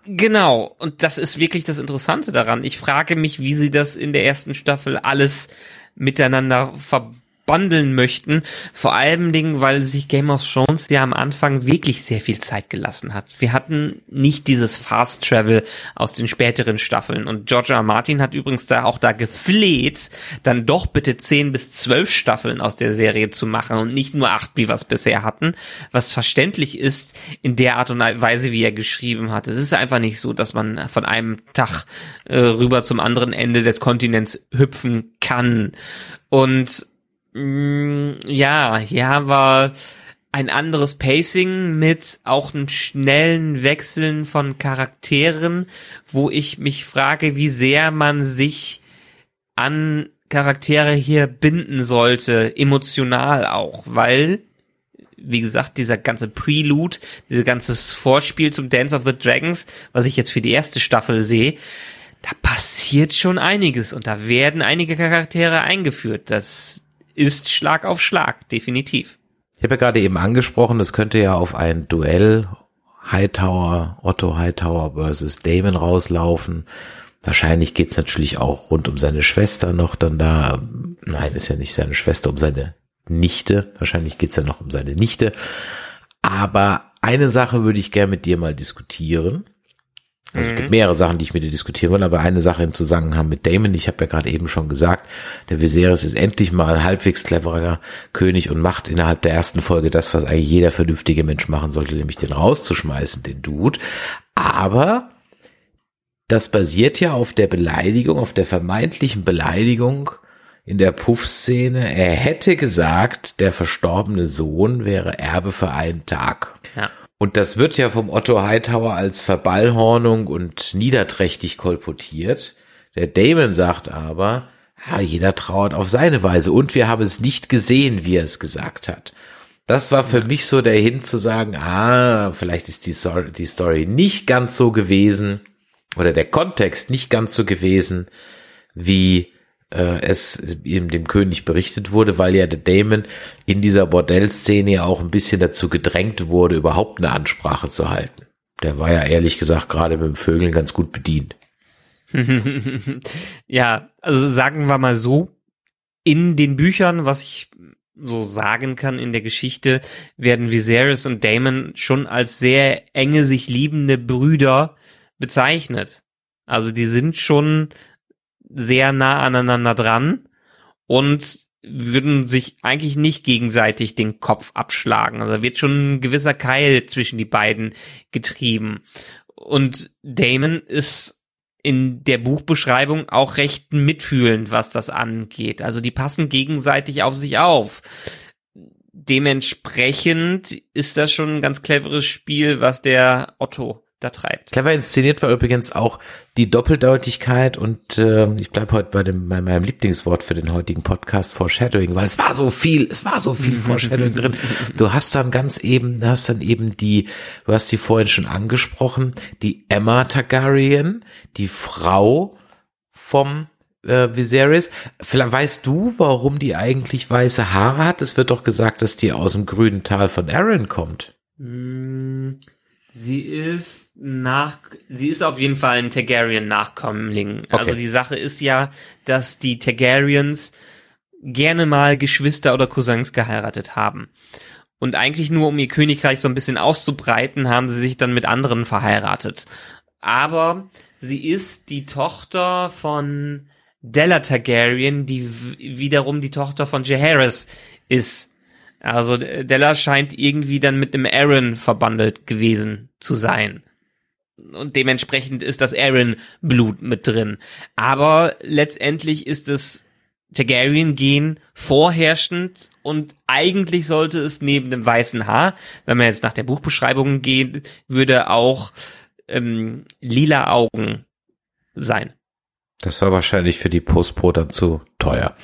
Speaker 4: Genau, und das ist wirklich das Interessante daran. Ich frage mich, wie sie das in der ersten Staffel alles miteinander verbinden bundeln möchten. Vor allem Dingen, weil sich Game of Thrones ja am Anfang wirklich sehr viel Zeit gelassen hat. Wir hatten nicht dieses Fast Travel aus den späteren Staffeln. Und George R. Martin hat übrigens da auch da gefleht, dann doch bitte zehn bis zwölf Staffeln aus der Serie zu machen und nicht nur acht, wie wir es bisher hatten. Was verständlich ist in der Art und Weise, wie er geschrieben hat. Es ist einfach nicht so, dass man von einem Tag äh, rüber zum anderen Ende des Kontinents hüpfen kann. Und Mm, ja, ja, war ein anderes Pacing mit auch einem schnellen Wechseln von Charakteren, wo ich mich frage, wie sehr man sich an Charaktere hier binden sollte, emotional auch, weil wie gesagt, dieser ganze Prelude, dieses ganze Vorspiel zum Dance of the Dragons, was ich jetzt für die erste Staffel sehe, da passiert schon einiges und da werden einige Charaktere eingeführt. Das ist Schlag auf Schlag, definitiv.
Speaker 3: Ich habe ja gerade eben angesprochen, das könnte ja auf ein Duell Hightower, Otto Hightower versus Damon rauslaufen. Wahrscheinlich geht's natürlich auch rund um seine Schwester noch dann da. Nein, ist ja nicht seine Schwester, um seine Nichte. Wahrscheinlich geht's ja noch um seine Nichte. Aber eine Sache würde ich gerne mit dir mal diskutieren. Also es gibt mhm. mehrere Sachen, die ich mit dir diskutieren will, aber eine Sache im Zusammenhang mit Damon, ich habe ja gerade eben schon gesagt, der Viserys ist endlich mal ein halbwegs cleverer König und macht innerhalb der ersten Folge das, was eigentlich jeder vernünftige Mensch machen sollte, nämlich den rauszuschmeißen, den Dude. Aber das basiert ja auf der Beleidigung, auf der vermeintlichen Beleidigung in der Puff-Szene. Er hätte gesagt, der verstorbene Sohn wäre Erbe für einen Tag. Ja. Und das wird ja vom Otto Hightower als Verballhornung und niederträchtig kolportiert. Der Damon sagt aber, ja, jeder trauert auf seine Weise und wir haben es nicht gesehen, wie er es gesagt hat. Das war für ja. mich so der Hin zu sagen, ah, vielleicht ist die Story, die Story nicht ganz so gewesen oder der Kontext nicht ganz so gewesen, wie äh, es ihm dem König berichtet wurde, weil ja der Damon in dieser Bordellszene ja auch ein bisschen dazu gedrängt wurde, überhaupt eine Ansprache zu halten. Der war ja ehrlich gesagt gerade mit dem Vögeln ganz gut bedient.
Speaker 4: ja, also sagen wir mal so, in den Büchern, was ich so sagen kann in der Geschichte, werden Viserys und Damon schon als sehr enge sich liebende Brüder bezeichnet. Also die sind schon sehr nah aneinander dran und würden sich eigentlich nicht gegenseitig den Kopf abschlagen. Also wird schon ein gewisser Keil zwischen die beiden getrieben. Und Damon ist in der Buchbeschreibung auch recht mitfühlend, was das angeht. Also die passen gegenseitig auf sich auf. Dementsprechend ist das schon ein ganz cleveres Spiel, was der Otto da treibt.
Speaker 3: Clever inszeniert war übrigens auch die Doppeldeutigkeit und äh, ich bleib heute bei, dem, bei meinem Lieblingswort für den heutigen Podcast Foreshadowing, weil es war so viel, es war so viel Foreshadowing drin. Du hast dann ganz eben, du hast dann eben die, du hast die vorhin schon angesprochen, die Emma Targaryen, die Frau vom äh, Viserys. Vielleicht weißt du, warum die eigentlich weiße Haare hat? Es wird doch gesagt, dass die aus dem grünen Tal von Aaron kommt.
Speaker 4: Mm, sie ist nach, sie ist auf jeden Fall ein Targaryen-Nachkommling.
Speaker 3: Okay.
Speaker 4: Also die Sache ist ja, dass die Targaryens gerne mal Geschwister oder Cousins geheiratet haben. Und eigentlich nur, um ihr Königreich so ein bisschen auszubreiten, haben sie sich dann mit anderen verheiratet. Aber sie ist die Tochter von Della Targaryen, die wiederum die Tochter von Jaehaerys ist. Also Della scheint irgendwie dann mit einem Aaron verbandelt gewesen zu sein. Und dementsprechend ist das Aaron-Blut mit drin. Aber letztendlich ist es Targaryen-Gen vorherrschend und eigentlich sollte es neben dem weißen Haar, wenn man jetzt nach der Buchbeschreibung geht, würde auch ähm, lila Augen sein.
Speaker 3: Das war wahrscheinlich für die Postpro dann zu teuer.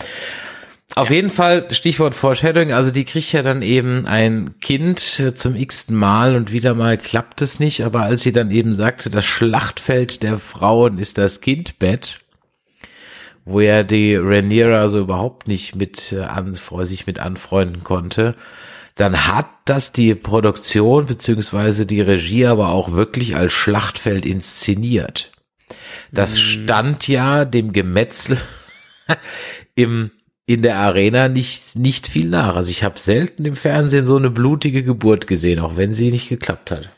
Speaker 3: Auf jeden Fall, Stichwort Foreshadowing, also die kriegt ja dann eben ein Kind äh, zum x-ten Mal und wieder mal klappt es nicht, aber als sie dann eben sagte, das Schlachtfeld der Frauen ist das Kindbett, wo ja die Rhaenyra so überhaupt nicht mit äh, an, sich mit anfreunden konnte, dann hat das die Produktion beziehungsweise die Regie aber auch wirklich als Schlachtfeld inszeniert. Das stand ja dem Gemetzel im in der Arena nicht nicht viel nach. Also ich habe selten im Fernsehen so eine blutige Geburt gesehen, auch wenn sie nicht geklappt hat.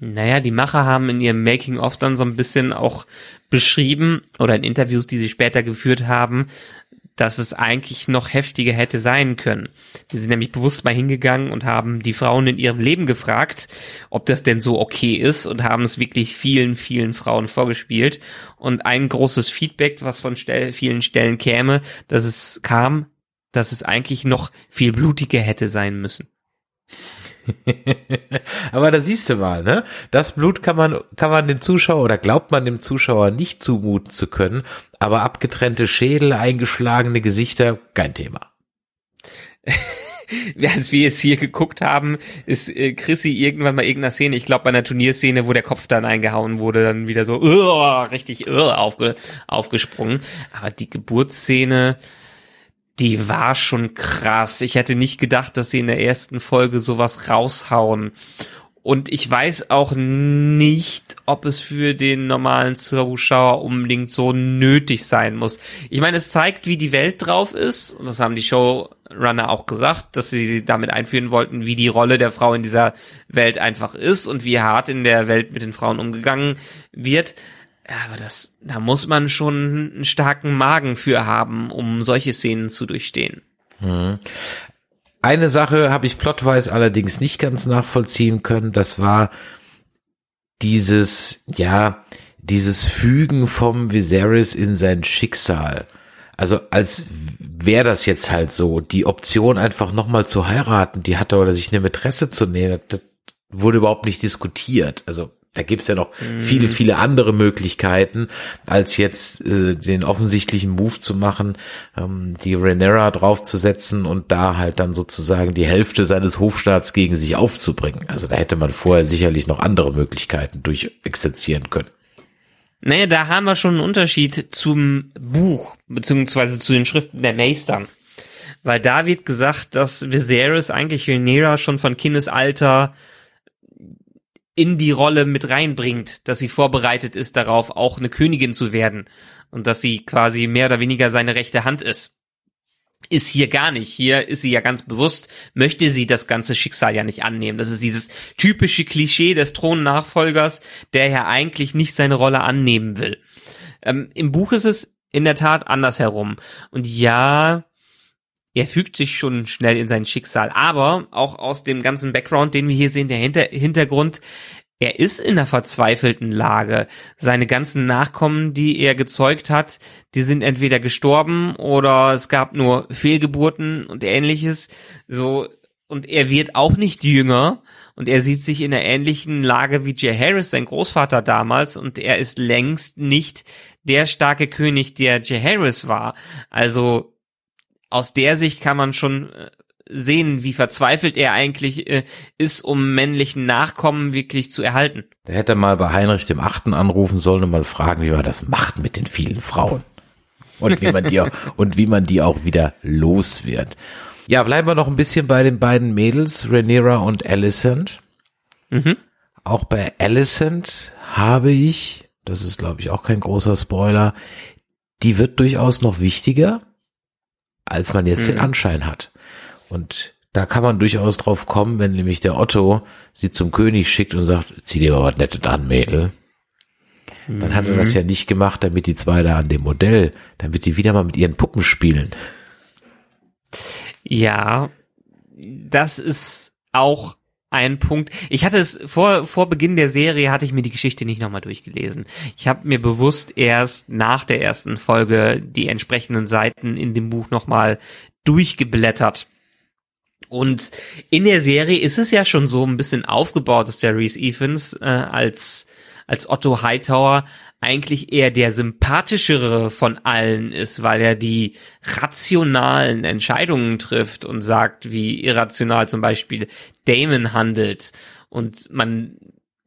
Speaker 4: Naja, die Macher haben in ihrem Making-of dann so ein bisschen auch beschrieben oder in Interviews, die sie später geführt haben, dass es eigentlich noch heftiger hätte sein können. Die sind nämlich bewusst mal hingegangen und haben die Frauen in ihrem Leben gefragt, ob das denn so okay ist und haben es wirklich vielen, vielen Frauen vorgespielt. Und ein großes Feedback, was von Stell vielen Stellen käme, dass es kam, dass es eigentlich noch viel blutiger hätte sein müssen.
Speaker 3: Aber da siehst du mal, ne? Das Blut kann man, kann man dem Zuschauer oder glaubt man dem Zuschauer nicht zumuten zu können, aber abgetrennte Schädel, eingeschlagene Gesichter, kein Thema.
Speaker 4: als wir jetzt hier geguckt haben, ist äh, Chrissy irgendwann mal irgendeiner Szene, ich glaube bei einer Turnierszene, wo der Kopf dann eingehauen wurde, dann wieder so uh, richtig uh, aufge, aufgesprungen. Aber die Geburtsszene, die war schon krass. Ich hätte nicht gedacht, dass sie in der ersten Folge sowas raushauen. Und ich weiß auch nicht, ob es für den normalen Zuschauer unbedingt so nötig sein muss. Ich meine, es zeigt, wie die Welt drauf ist. Und das haben die Showrunner auch gesagt, dass sie damit einführen wollten, wie die Rolle der Frau in dieser Welt einfach ist und wie hart in der Welt mit den Frauen umgegangen wird. Ja, aber das, da muss man schon einen starken Magen für haben, um solche Szenen zu durchstehen.
Speaker 3: Eine Sache habe ich plotwise allerdings nicht ganz nachvollziehen können. Das war dieses, ja, dieses Fügen vom Viserys in sein Schicksal. Also als wäre das jetzt halt so, die Option einfach nochmal zu heiraten, die hatte oder sich eine Mätresse zu nehmen, das wurde überhaupt nicht diskutiert. Also da gibt's ja noch viele, viele andere Möglichkeiten, als jetzt äh, den offensichtlichen Move zu machen, ähm, die Renera draufzusetzen und da halt dann sozusagen die Hälfte seines Hofstaats gegen sich aufzubringen. Also da hätte man vorher sicherlich noch andere Möglichkeiten durchexerzieren können.
Speaker 4: Naja, da haben wir schon einen Unterschied zum Buch, beziehungsweise zu den Schriften der Meistern. Weil da wird gesagt, dass Viserys eigentlich Rhaenyra schon von Kindesalter in die Rolle mit reinbringt, dass sie vorbereitet ist darauf, auch eine Königin zu werden und dass sie quasi mehr oder weniger seine rechte Hand ist. Ist hier gar nicht. Hier ist sie ja ganz bewusst, möchte sie das ganze Schicksal ja nicht annehmen. Das ist dieses typische Klischee des Thronnachfolgers, der ja eigentlich nicht seine Rolle annehmen will. Ähm, Im Buch ist es in der Tat andersherum. Und ja, er fügt sich schon schnell in sein Schicksal. Aber auch aus dem ganzen Background, den wir hier sehen, der Hinter Hintergrund, er ist in einer verzweifelten Lage. Seine ganzen Nachkommen, die er gezeugt hat, die sind entweder gestorben oder es gab nur Fehlgeburten und ähnliches. So, und er wird auch nicht jünger und er sieht sich in einer ähnlichen Lage wie Jay Harris, sein Großvater damals, und er ist längst nicht der starke König, der Jay Harris war. Also aus der Sicht kann man schon äh, sehen, wie verzweifelt er eigentlich äh, ist, um männlichen Nachkommen wirklich zu erhalten.
Speaker 3: Da hätte er mal bei Heinrich dem Achten anrufen sollen und mal fragen, wie man das macht mit den vielen Frauen. und wie man die auch, und wie man die auch wieder los wird. Ja, bleiben wir noch ein bisschen bei den beiden Mädels, Rhaenyra und Alicent.
Speaker 4: Mhm.
Speaker 3: Auch bei Alicent habe ich, das ist glaube ich auch kein großer Spoiler, die wird durchaus noch wichtiger, als man jetzt
Speaker 4: Mhm.
Speaker 3: den Anschein hat. Und da kann man durchaus drauf kommen, wenn nämlich der Otto sie zum König schickt und sagt, zieh dir mal was Nettes an, Mädel. Dann hat er
Speaker 4: Mhm.
Speaker 3: das ja nicht gemacht, damit die zwei da an dem Modell, damit sie wieder mal mit ihren Puppen spielen.
Speaker 4: Ja, das ist auch ein Punkt. Ich hatte es vor vor Beginn der Serie hatte ich mir die Geschichte nicht nochmal durchgelesen. Ich habe mir bewusst erst nach der ersten Folge die entsprechenden Seiten in dem Buch nochmal durchgeblättert. Und in der Serie ist es ja schon so ein bisschen aufgebaut, dass der Reese Evans äh, als als Otto Hightower eigentlich eher der sympathischere von allen ist, weil er die rationalen Entscheidungen trifft und sagt, wie irrational zum Beispiel Damon handelt. Und man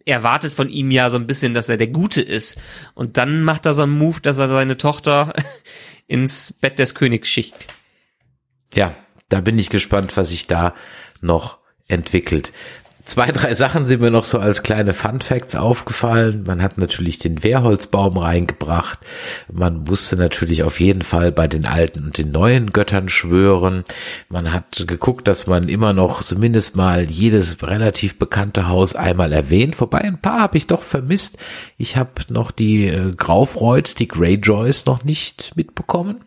Speaker 4: erwartet von ihm ja so ein bisschen, dass er der Gute ist. Und dann macht er so einen Move, dass er seine Tochter ins Bett des Königs schickt.
Speaker 3: Ja, da bin ich gespannt, was sich da noch entwickelt. Zwei, drei Sachen sind mir noch so als kleine Fun Facts aufgefallen. Man hat natürlich den Wehrholzbaum reingebracht. Man musste natürlich auf jeden Fall bei den alten und den neuen Göttern schwören. Man hat geguckt, dass man immer noch zumindest mal jedes relativ bekannte Haus einmal erwähnt. Wobei ein paar habe ich doch vermisst. Ich habe noch die äh, Graufreuds, die Greyjoys noch nicht mitbekommen.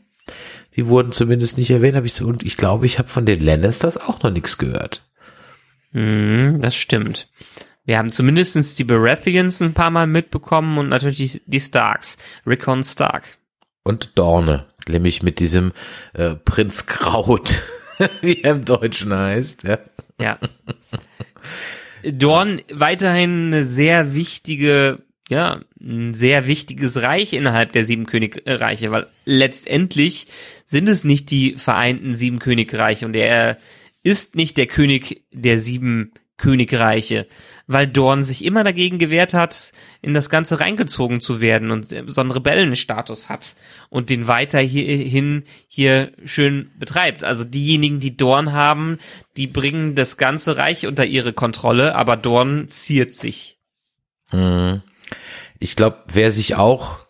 Speaker 3: Die wurden zumindest nicht erwähnt, habe ich so, und ich glaube, ich habe von den Lannisters auch noch nichts gehört.
Speaker 4: Hm, das stimmt. Wir haben zumindestens die Baratheons ein paar Mal mitbekommen und natürlich die Starks. Rickon Stark.
Speaker 3: Und Dorne, nämlich mit diesem äh, Prinz Kraut, wie er im Deutschen heißt. Ja.
Speaker 4: Ja. Dorn weiterhin eine sehr wichtige, ja, ein sehr wichtiges Reich innerhalb der sieben Königreiche, weil letztendlich sind es nicht die vereinten sieben Königreiche und er ist nicht der König der sieben Königreiche, weil Dorn sich immer dagegen gewehrt hat, in das Ganze reingezogen zu werden und so einen Rebellenstatus hat und den weiterhin hier schön betreibt. Also diejenigen, die Dorn haben, die bringen das ganze Reich unter ihre Kontrolle, aber Dorn ziert sich.
Speaker 3: Hm. Ich glaube, wer sich auch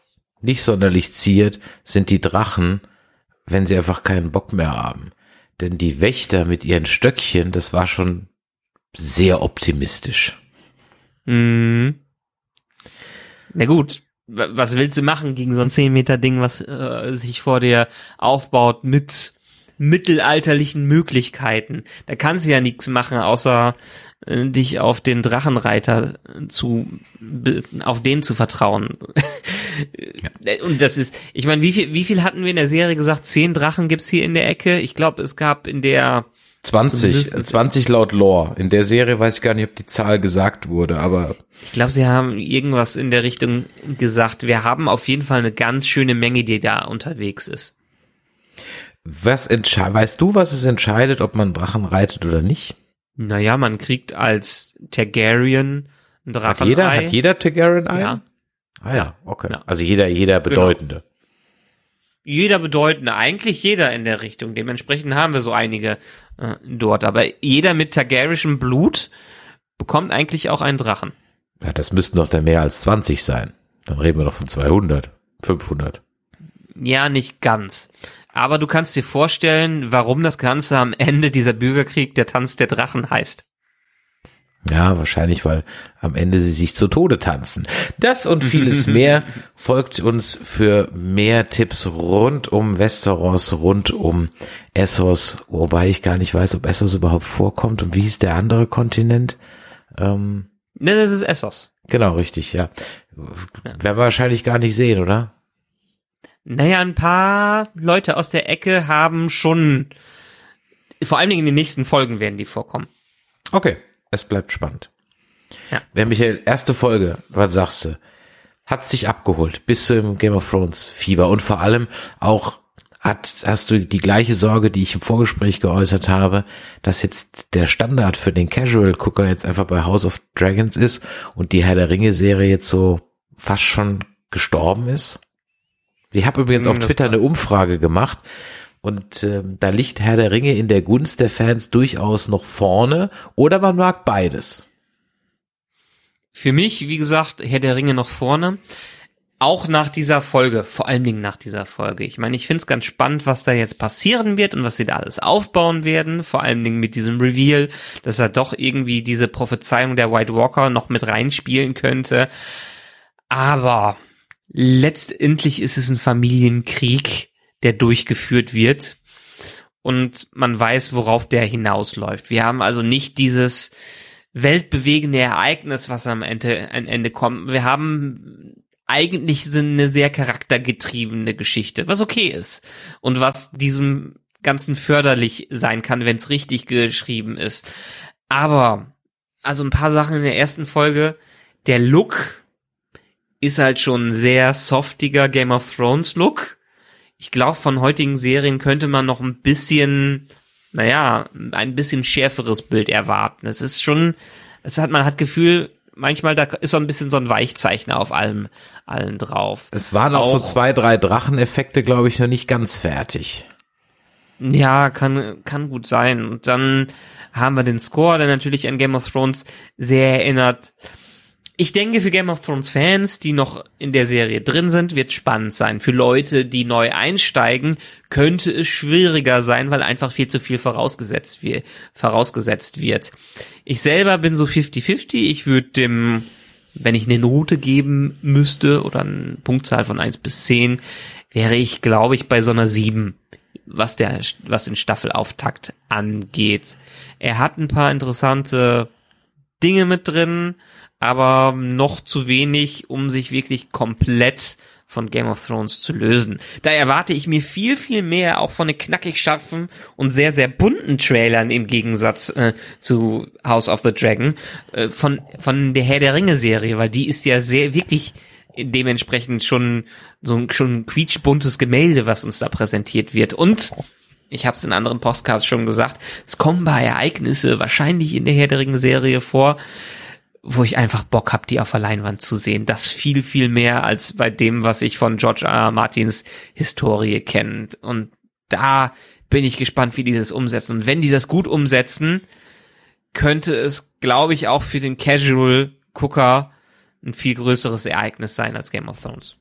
Speaker 3: nicht sonderlich ziert, sind die Drachen, wenn sie einfach keinen Bock mehr haben. Denn die Wächter mit ihren Stöckchen, das war schon sehr optimistisch.
Speaker 4: Mhm. Na gut, wa- was willst du machen gegen so ein 10 Meter Ding, was äh, sich vor dir aufbaut mit mittelalterlichen Möglichkeiten? Da kannst du ja nichts machen, außer äh, dich auf den Drachenreiter zu, auf den zu vertrauen. Und das ist, ich meine, wie viel, wie viel hatten wir in der Serie gesagt? Zehn Drachen gibt's hier in der Ecke. Ich glaube, es gab in der
Speaker 3: 20,
Speaker 4: Zumindest-
Speaker 3: 20 laut Lore. In der Serie weiß ich gar nicht, ob die Zahl gesagt wurde, aber
Speaker 4: Ich glaube, sie haben irgendwas in der Richtung gesagt. Wir haben auf jeden Fall eine ganz schöne Menge, die da unterwegs ist.
Speaker 3: was entscheidet, weißt du, was es entscheidet, ob man Drachen reitet oder nicht?
Speaker 4: Naja, man kriegt als Targaryen ein
Speaker 3: Hat
Speaker 4: Drachenei.
Speaker 3: jeder, hat jeder Targaryen einen?
Speaker 4: Ja.
Speaker 3: Ah ja, okay.
Speaker 4: Ja.
Speaker 3: Also jeder, jeder bedeutende.
Speaker 4: Jeder bedeutende, eigentlich jeder in der Richtung. Dementsprechend haben wir so einige äh, dort. Aber jeder mit Targaryischem Blut bekommt eigentlich auch einen Drachen.
Speaker 3: Ja, das müssten doch dann mehr als 20 sein. Dann reden wir doch von 200, 500.
Speaker 4: Ja, nicht ganz. Aber du kannst dir vorstellen, warum das Ganze am Ende dieser Bürgerkrieg der Tanz der Drachen heißt.
Speaker 3: Ja, wahrscheinlich, weil am Ende sie sich zu Tode tanzen. Das und vieles mehr folgt uns für mehr Tipps rund um Westeros, rund um Essos, wobei ich gar nicht weiß, ob Essos überhaupt vorkommt und wie hieß der andere Kontinent? Ähm,
Speaker 4: Ne, das ist Essos.
Speaker 3: genau, richtig, ja. Werden wir wahrscheinlich gar nicht sehen, oder?
Speaker 4: Naja, ein paar Leute aus der Ecke haben schon, vor allen Dingen in den nächsten Folgen werden die vorkommen.
Speaker 3: Okay, es bleibt spannend.
Speaker 4: Ja.
Speaker 3: Wer Michael, erste Folge, was sagst du? Hat's dich abgeholt bis zum Game of Thrones Fieber und vor allem auch hat, hast du die gleiche Sorge, die ich im Vorgespräch geäußert habe, dass jetzt der Standard für den Casual Gucker jetzt einfach bei House of Dragons ist und die Herr der Ringe Serie jetzt so fast schon gestorben ist? Ich habe übrigens
Speaker 4: Hm,
Speaker 3: auf Twitter eine Umfrage gemacht und ähm, da liegt Herr der Ringe in der Gunst der Fans durchaus noch vorne oder man mag beides.
Speaker 4: Für mich, wie gesagt, Herr der Ringe noch vorne. Auch nach dieser Folge, vor allen Dingen nach dieser Folge. Ich meine, ich finde es ganz spannend, was da jetzt passieren wird und was sie da alles aufbauen werden. Vor allen Dingen mit diesem Reveal, dass er doch irgendwie diese Prophezeiung der White Walker noch mit reinspielen könnte. Aber letztendlich ist es ein Familienkrieg, der durchgeführt wird. Und man weiß, worauf der hinausläuft. Wir haben also nicht dieses weltbewegende Ereignis, was am Ende, am Ende kommt. Wir haben eigentlich eine sehr charaktergetriebene Geschichte, was okay ist. Und was diesem Ganzen förderlich sein kann, wenn es richtig geschrieben ist. Aber, also ein paar Sachen in der ersten Folge, der Look ist halt schon ein sehr softiger Game of Thrones Look. Ich glaube, von heutigen Serien könnte man noch ein bisschen, naja, ein bisschen schärferes Bild erwarten. Es ist schon, es hat, man hat Gefühl, manchmal da ist so ein bisschen so ein Weichzeichner auf allem, allen drauf.
Speaker 3: Es waren auch, so
Speaker 4: Auch-
Speaker 3: zwei, drei Dracheneffekte, glaube ich, noch nicht ganz fertig.
Speaker 4: Ja, kann, kann gut sein. Und dann haben wir den Score, der natürlich an Game of Thrones sehr erinnert. Ich denke, für Game of Thrones Fans, die noch in der Serie drin sind, wird spannend sein. Für Leute, die neu einsteigen, könnte es schwieriger sein, weil einfach viel zu viel vorausgesetzt, wird, vorausgesetzt wird. Ich selber bin so 50-50. Ich würde dem, wenn ich eine Note geben müsste oder eine Punktzahl von 1 bis 10, wäre ich, glaube ich, bei so einer 7 was der, was den Staffelauftakt angeht. Er hat ein paar interessante Dinge mit drin, aber noch zu wenig, um sich wirklich komplett von Game of Thrones zu lösen. Da erwarte ich mir viel, viel mehr auch von den knackig scharfen und sehr, sehr bunten Trailern im Gegensatz äh, zu House of the Dragon äh, von, von der Herr der Ringe Serie, weil die ist ja sehr, wirklich dementsprechend schon so ein, schon ein quietschbuntes Gemälde, was uns da präsentiert wird. Und ich habe es in anderen Podcasts schon gesagt, es kommen bei Ereignisse wahrscheinlich in der Herr der Ringe-Serie vor, wo ich einfach Bock hab, die auf der Leinwand zu sehen. Das viel, viel mehr als bei dem, was ich von George R. R. Martins Historie kenne. Und da bin ich gespannt, wie die das umsetzen. Und wenn die das gut umsetzen, könnte es, glaube ich, auch für den Casual-Gucker ein viel größeres Ereignis sein als Game of Thrones.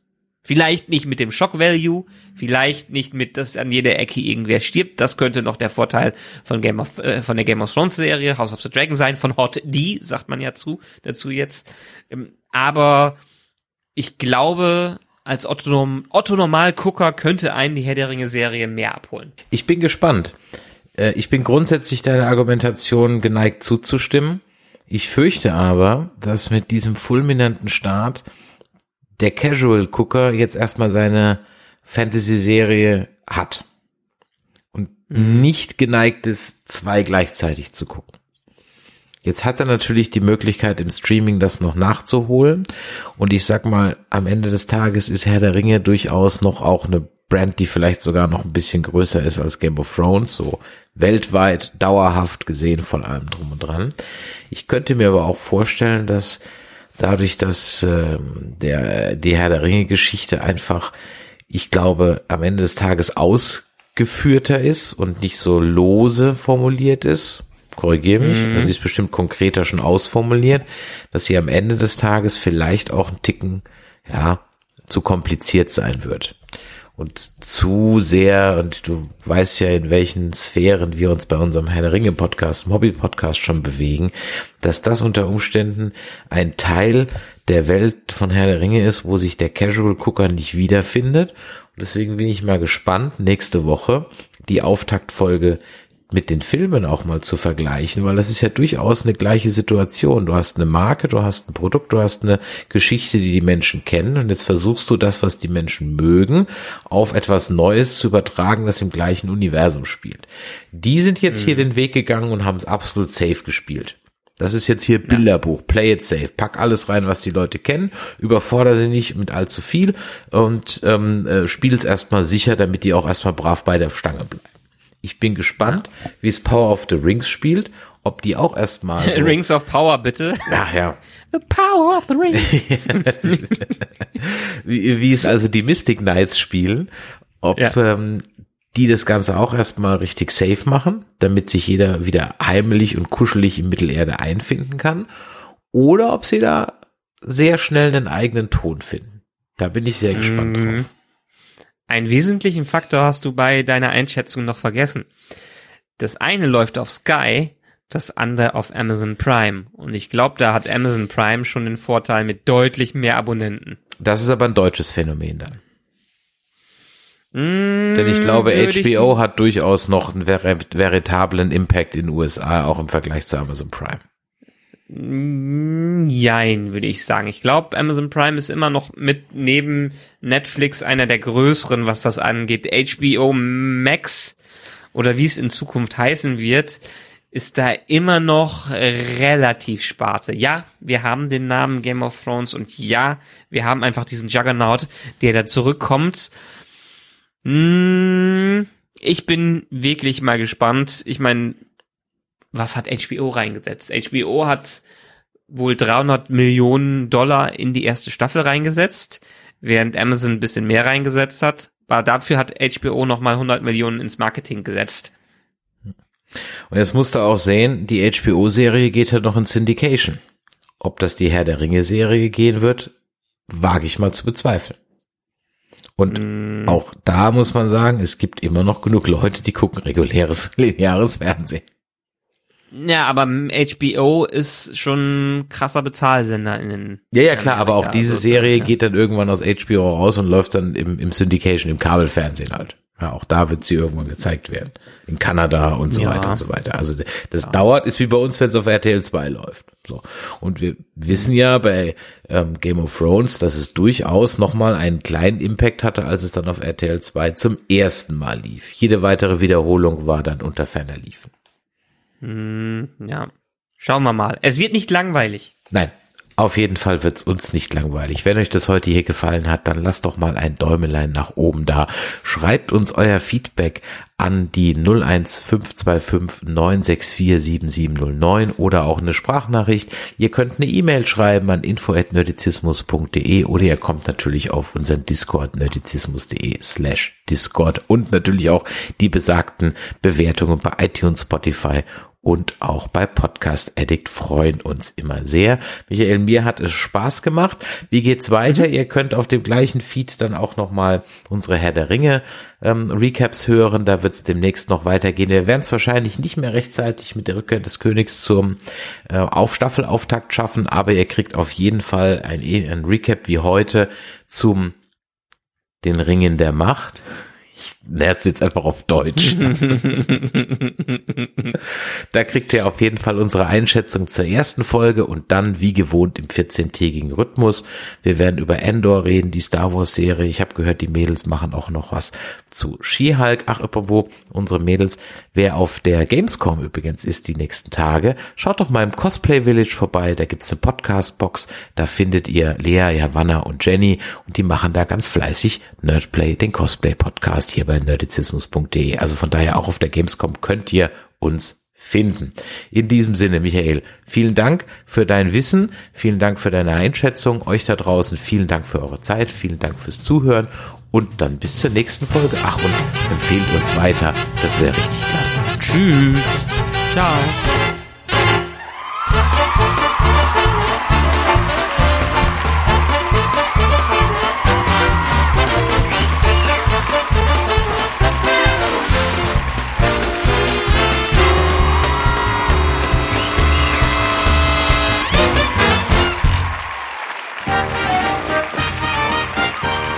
Speaker 4: Vielleicht nicht mit dem Shock Value, vielleicht nicht mit, dass an jeder Ecke irgendwer stirbt. Das könnte noch der Vorteil von Game of, äh, von der Game of Thrones Serie, House of the Dragon sein, von Hot D, sagt man ja zu, dazu jetzt. Ähm, aber ich glaube, als Otto, Otto Normalgucker könnte einen die Herr der Ringe Serie mehr abholen.
Speaker 3: Ich bin gespannt. Äh, Ich bin grundsätzlich deiner Argumentation geneigt zuzustimmen. Ich fürchte aber, dass mit diesem fulminanten Start der Casual Gucker jetzt erstmal seine Fantasy-Serie hat und nicht geneigt ist, zwei gleichzeitig zu gucken. Jetzt hat er natürlich die Möglichkeit im Streaming das noch nachzuholen und ich sag mal, am Ende des Tages ist Herr der Ringe durchaus noch auch eine Brand, die vielleicht sogar noch ein bisschen größer ist als Game of Thrones, so weltweit dauerhaft gesehen von allem drum und dran. Ich könnte mir aber auch vorstellen, dass dadurch, dass ähm, der die Herr der Ringe Geschichte einfach, ich glaube, am Ende des Tages ausgeführter ist und nicht so lose formuliert ist. Korrigiere mich, also sie ist bestimmt konkreter schon ausformuliert, dass sie am Ende des Tages vielleicht auch ein Ticken, ja, zu kompliziert sein wird und zu sehr, und du weißt ja, in welchen Sphären wir uns bei unserem Herr der Ringe Podcast, Mobile Podcast schon bewegen, dass das unter Umständen ein Teil der Welt von Herr der Ringe ist, wo sich der Casual Gucker nicht wiederfindet. Und deswegen bin ich mal gespannt, nächste Woche die Auftaktfolge mit den Filmen auch mal zu vergleichen, weil das ist ja durchaus eine gleiche Situation. Du hast eine Marke, du hast ein Produkt, du hast eine Geschichte, die die Menschen kennen und jetzt versuchst du das, was die Menschen mögen, auf etwas Neues zu übertragen, das im gleichen Universum spielt. Die sind jetzt hier den Weg gegangen und haben es absolut safe gespielt. Das ist jetzt hier Bilderbuch, play it safe, pack alles rein, was die Leute kennen, überfordere sie nicht mit allzu viel und ähm, äh, spiel es erstmal sicher, damit die auch erstmal brav bei der Stange bleiben. Ich bin gespannt, wie es Power of the Rings spielt, ob die auch erstmal so,
Speaker 4: Rings of Power, bitte.
Speaker 3: Ach ja,
Speaker 4: The Power of the Rings.
Speaker 3: wie, wie es also die Mystic Knights spielen, ob
Speaker 4: Ja.
Speaker 3: ähm, die das Ganze auch erstmal richtig safe machen, damit sich jeder wieder heimlich und kuschelig in Mittelerde einfinden kann, oder ob sie da sehr schnell einen eigenen Ton finden. Da bin ich sehr gespannt
Speaker 4: Mhm.
Speaker 3: drauf.
Speaker 4: Einen wesentlichen Faktor hast du bei deiner Einschätzung noch vergessen. Das eine läuft auf Sky, das andere auf Amazon Prime. Und ich glaube, da hat Amazon Prime schon den Vorteil mit deutlich mehr Abonnenten.
Speaker 3: Das ist aber ein deutsches Phänomen dann.
Speaker 4: Mm,
Speaker 3: Denn ich glaube, HBO hat durchaus noch einen ver veritablen Impact in den USA, auch im Vergleich zu Amazon Prime.
Speaker 4: Mm, Jein, würde ich sagen. Ich glaube, Amazon Prime ist immer noch mit neben Netflix einer der größeren, was das angeht. HBO Max oder wie es in Zukunft heißen wird, ist da immer noch relativ Sparte. Ja, wir haben den Namen Game of Thrones und ja, wir haben einfach diesen Juggernaut, der da zurückkommt. Mm, Ich bin wirklich mal gespannt. Ich meine, was hat HBO reingesetzt? HBO hat wohl 300 Millionen Dollar in die erste Staffel reingesetzt, während Amazon ein bisschen mehr reingesetzt hat. Aber dafür hat HBO nochmal 100 Millionen ins Marketing gesetzt.
Speaker 3: Und jetzt musst du auch sehen, die HBO-Serie geht halt noch in Syndication. Ob das die Herr der Ringe-Serie gehen wird, wage ich mal zu bezweifeln. Und
Speaker 4: Mm,
Speaker 3: auch da muss man sagen, es gibt immer noch genug Leute, die gucken reguläres, lineares Fernsehen.
Speaker 4: Ja, aber HBO ist schon ein krasser Bezahlsender in den.
Speaker 3: Ja, ja, klar, aber auch diese
Speaker 4: Also,
Speaker 3: Serie
Speaker 4: ja.
Speaker 3: geht dann irgendwann aus HBO raus und läuft dann im, im Syndication, im Kabelfernsehen halt. Ja, auch da wird sie irgendwann gezeigt werden. In Kanada und so
Speaker 4: Ja.
Speaker 3: weiter und so weiter. Also das dauert, ist wie bei uns, wenn es auf RTL 2 läuft. So. Und wir wissen ja bei ähm, Game of Thrones, dass es durchaus nochmal einen kleinen Impact hatte, als es dann auf RTL 2 zum ersten Mal lief. Jede weitere Wiederholung war dann unter ferner liefen.
Speaker 4: Hm, ja. Schauen wir mal. Es wird nicht langweilig.
Speaker 3: Nein, auf jeden Fall wird's uns nicht langweilig. Wenn euch das heute hier gefallen hat, dann lasst doch mal ein Däumelein nach oben da. Schreibt uns euer Feedback an die 01525 964 7709 oder auch eine Sprachnachricht. Ihr könnt eine E-Mail schreiben an info@nerdizismus.de oder ihr kommt natürlich auf unseren Discord nerdizismus.de slash Discord und natürlich auch die besagten Bewertungen bei iTunes, Spotify und auch bei Podcast Addict freuen uns immer sehr. Michael, mir hat es Spaß gemacht. Wie geht's weiter? Ihr könnt auf dem gleichen Feed dann auch nochmal unsere Herr der Ringe ähm, Recaps hören. Da wird's demnächst noch weitergehen. Wir werden es wahrscheinlich nicht mehr rechtzeitig mit der Rückkehr des Königs zum äh, auf Staffelauftakt schaffen, aber ihr kriegt auf jeden Fall ein, ein Recap wie heute zum den Ringen der Macht. Ich es jetzt einfach auf Deutsch. Da kriegt ihr auf jeden Fall unsere Einschätzung zur ersten Folge und dann wie gewohnt im 14-tägigen Rhythmus. Wir werden über Endor reden, die Star Wars Serie. Ich habe gehört, die Mädels machen auch noch was zu She-Hulk. Ach, apropos, unsere Mädels. Wer auf der Gamescom übrigens ist die nächsten Tage, schaut doch mal im Cosplay Village vorbei. Da gibt's eine Podcast-Box. Da findet ihr Lea, Javanna und Jenny und die machen da ganz fleißig Nerdplay, den Cosplay-Podcast hier bei nerdizismus.de. Also von daher auch auf der Gamescom könnt ihr uns finden. In diesem Sinne, Michael, vielen Dank für dein Wissen, vielen Dank für deine Einschätzung, euch da draußen, vielen Dank für eure Zeit, vielen Dank fürs Zuhören und dann bis zur nächsten Folge. Ach, und empfehlt uns weiter, das wäre richtig klasse.
Speaker 4: Tschüss. Ciao.